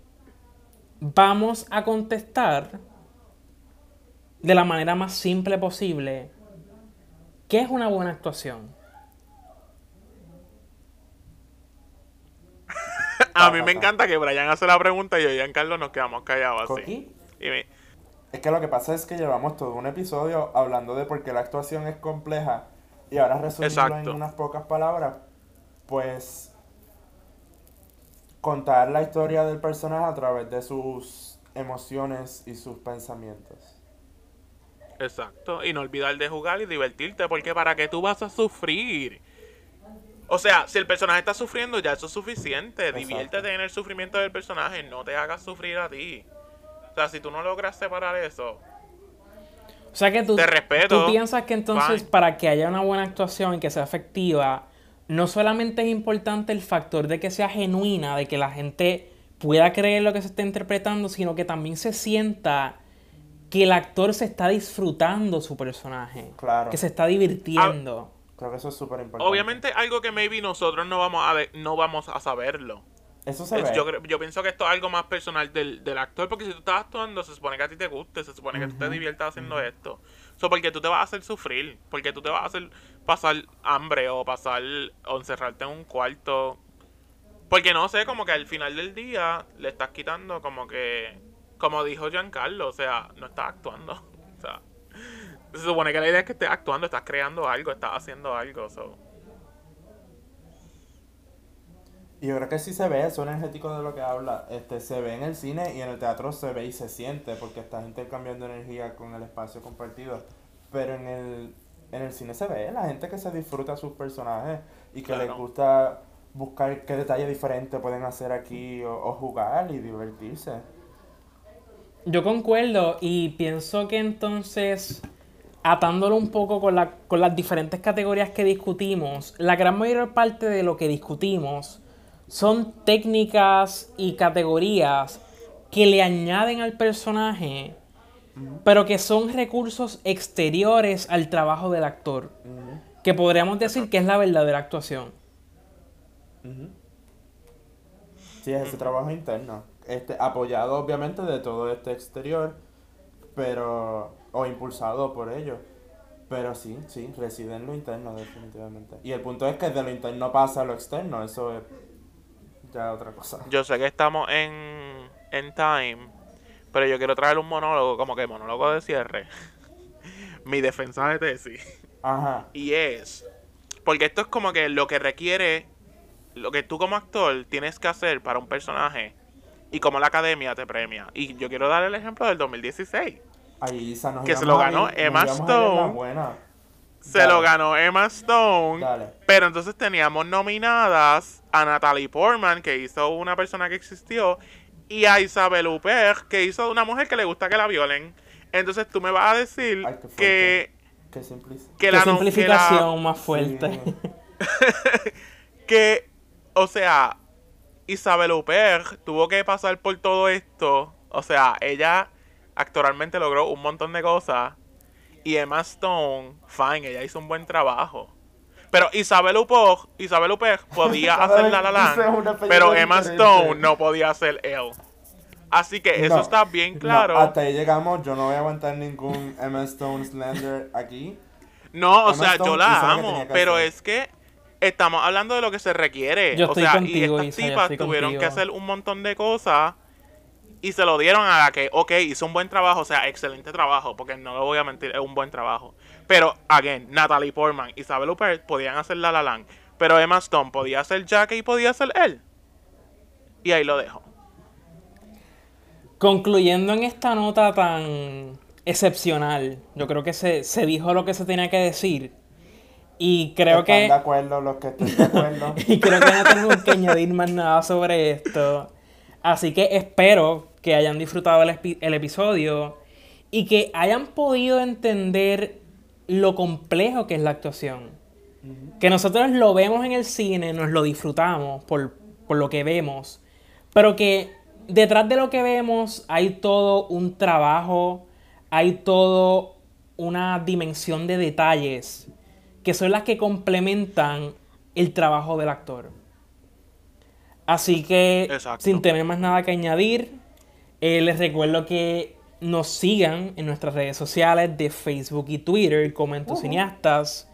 vamos a contestar de la manera más simple posible qué es una buena actuación. A mí me encanta que Brian hace la pregunta y yo y Giancarlo nos quedamos callados así. Y me- Es que lo que pasa es que llevamos todo un episodio hablando de por qué la actuación es compleja y ahora resumirlo en unas pocas palabras, pues contar la historia del personaje a través de sus emociones y sus pensamientos. Exacto. Y no olvidar de jugar y divertirte, porque para qué tú vas a sufrir. O sea, si el personaje está sufriendo, ya eso es suficiente. Exacto. Diviértete en el sufrimiento del personaje, no te hagas sufrir a ti. O sea, si tú no logras separar eso, O sea que tú, Te respeto. tú piensas que entonces Fine. para que haya una buena actuación y que sea efectiva, no solamente es importante el factor de que sea genuina, de que la gente pueda creer lo que se está interpretando, sino que también se sienta que el actor se está disfrutando su personaje, Claro. que se está divirtiendo. Creo que eso es súper importante. obviamente algo que maybe nosotros no vamos a ver- no vamos a saberlo. Eso se Es- ve. yo, pienso que esto es algo más personal del, del actor, porque si tú estás actuando, se supone que a ti te guste, se supone que tú te diviertas haciendo esto. So, porque tú te vas a hacer sufrir, porque tú te vas a hacer pasar hambre o pasar o encerrarte en un cuarto. Porque no sé, como que al final del día le estás quitando como que, como dijo Giancarlo, o sea, no estás actuando. O sea, se supone que la idea es que estés actuando, estás creando algo, estás haciendo algo. So. Y yo creo que sí se ve eso energético de lo que habla. Este, se ve en el cine y en el teatro se ve y se siente porque estás intercambiando energía con el espacio compartido. Pero en el, en el cine se ve la gente que se disfruta sus personajes y que les gusta buscar qué detalle diferente pueden hacer aquí o, o jugar y divertirse. Yo concuerdo y pienso que entonces, atándolo un poco con, la- con las diferentes categorías que discutimos, la gran mayor parte de lo que discutimos son técnicas y categorías que le añaden al personaje, pero que son recursos exteriores al trabajo del actor, que podríamos decir que es la verdadera actuación. Sí, es ese trabajo interno. Este, apoyado obviamente de todo este exterior, pero. O impulsado por ello. Pero sí, sí, reside en lo interno, definitivamente. Y el punto es que de lo interno pasa a lo externo, eso es ya otra cosa. Yo sé que estamos en, en time, pero yo quiero traer un monólogo, como que monólogo de cierre. Mi defensa de tesis. Ajá. Y es, porque esto es como que lo que requiere, lo que tú como actor tienes que hacer para un personaje y como la academia te premia. Y yo quiero dar el ejemplo del 2016. Ahí nos Que se lo ganó Emma Stone. buena. Se Dale. lo ganó Emma Stone. Dale. Pero entonces teníamos nominadas a Natalie Portman, que hizo una persona que existió, y a Isabel Huppert, que hizo de una mujer que le gusta que la violen. Entonces tú me vas a decir Ay, que, que Qué la no- que la- simplificación más fuerte. Sí. que, o sea, Isabel Huppert tuvo que pasar por todo esto. O sea, ella actualmente logró un montón de cosas. Y Emma Stone, fine, ella hizo un buen trabajo. Pero Isabel Huppert, Isabel Huppert podía hacer La La Land, pero Emma diferente. Stone no podía hacer él. Así que eso No, está bien no, claro. hasta ahí llegamos. Yo no voy a aguantar ningún Emma Stone Slender aquí. No, o Emma sea, Stone yo la amo, pero hacer. es que estamos hablando de lo que se requiere. Yo o estoy sea, contigo, y estas Isa, tipas tuvieron que hacer un montón de cosas y se lo dieron a la que, ok, hizo un buen trabajo, o sea, excelente trabajo, porque no lo voy a mentir, es un buen trabajo. Pero, again, Natalie Portman, Isabel Huppert podían hacer La La Land, pero Emma Stone podía hacer Jackie y podía hacer él. Y ahí lo dejo. Concluyendo en esta nota tan excepcional, yo creo que se, se dijo lo que se tenía que decir. Y creo ¿Están que. de acuerdo los que estén de acuerdo? Y creo que no tenemos que añadir más nada sobre esto. Así que espero que hayan disfrutado el, epi- el episodio y que hayan podido entender lo complejo que es la actuación. Que nosotros lo vemos en el cine, nos lo disfrutamos por, por lo que vemos, pero que detrás de lo que vemos hay todo un trabajo, hay todo una dimensión de detalles que son las que complementan el trabajo del actor. Así que, Exacto. sin tener más nada que añadir, eh, les recuerdo que nos sigan en nuestras redes sociales de Facebook y Twitter como Entusiastas.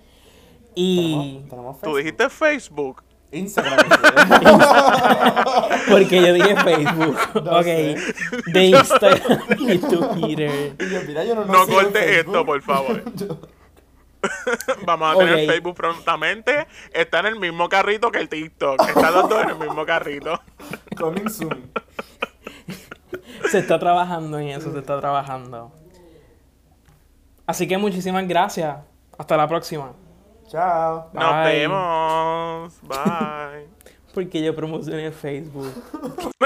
Y Tenemos, tenemos Tú dijiste Facebook. Instagram. porque yo dije Facebook, No ok, sé. de Instagram y Twitter. Y yo, mira, yo no, No en Facebook. esto, por favor. Vamos a tener Facebook prontamente. Está en el mismo carrito que el TikTok. Están los dos en el mismo carrito. Coming soon. Se está trabajando en eso, se está trabajando. Así que muchísimas gracias. Hasta la próxima. Chao. Nos vemos. Bye. Porque yo promocioné Facebook.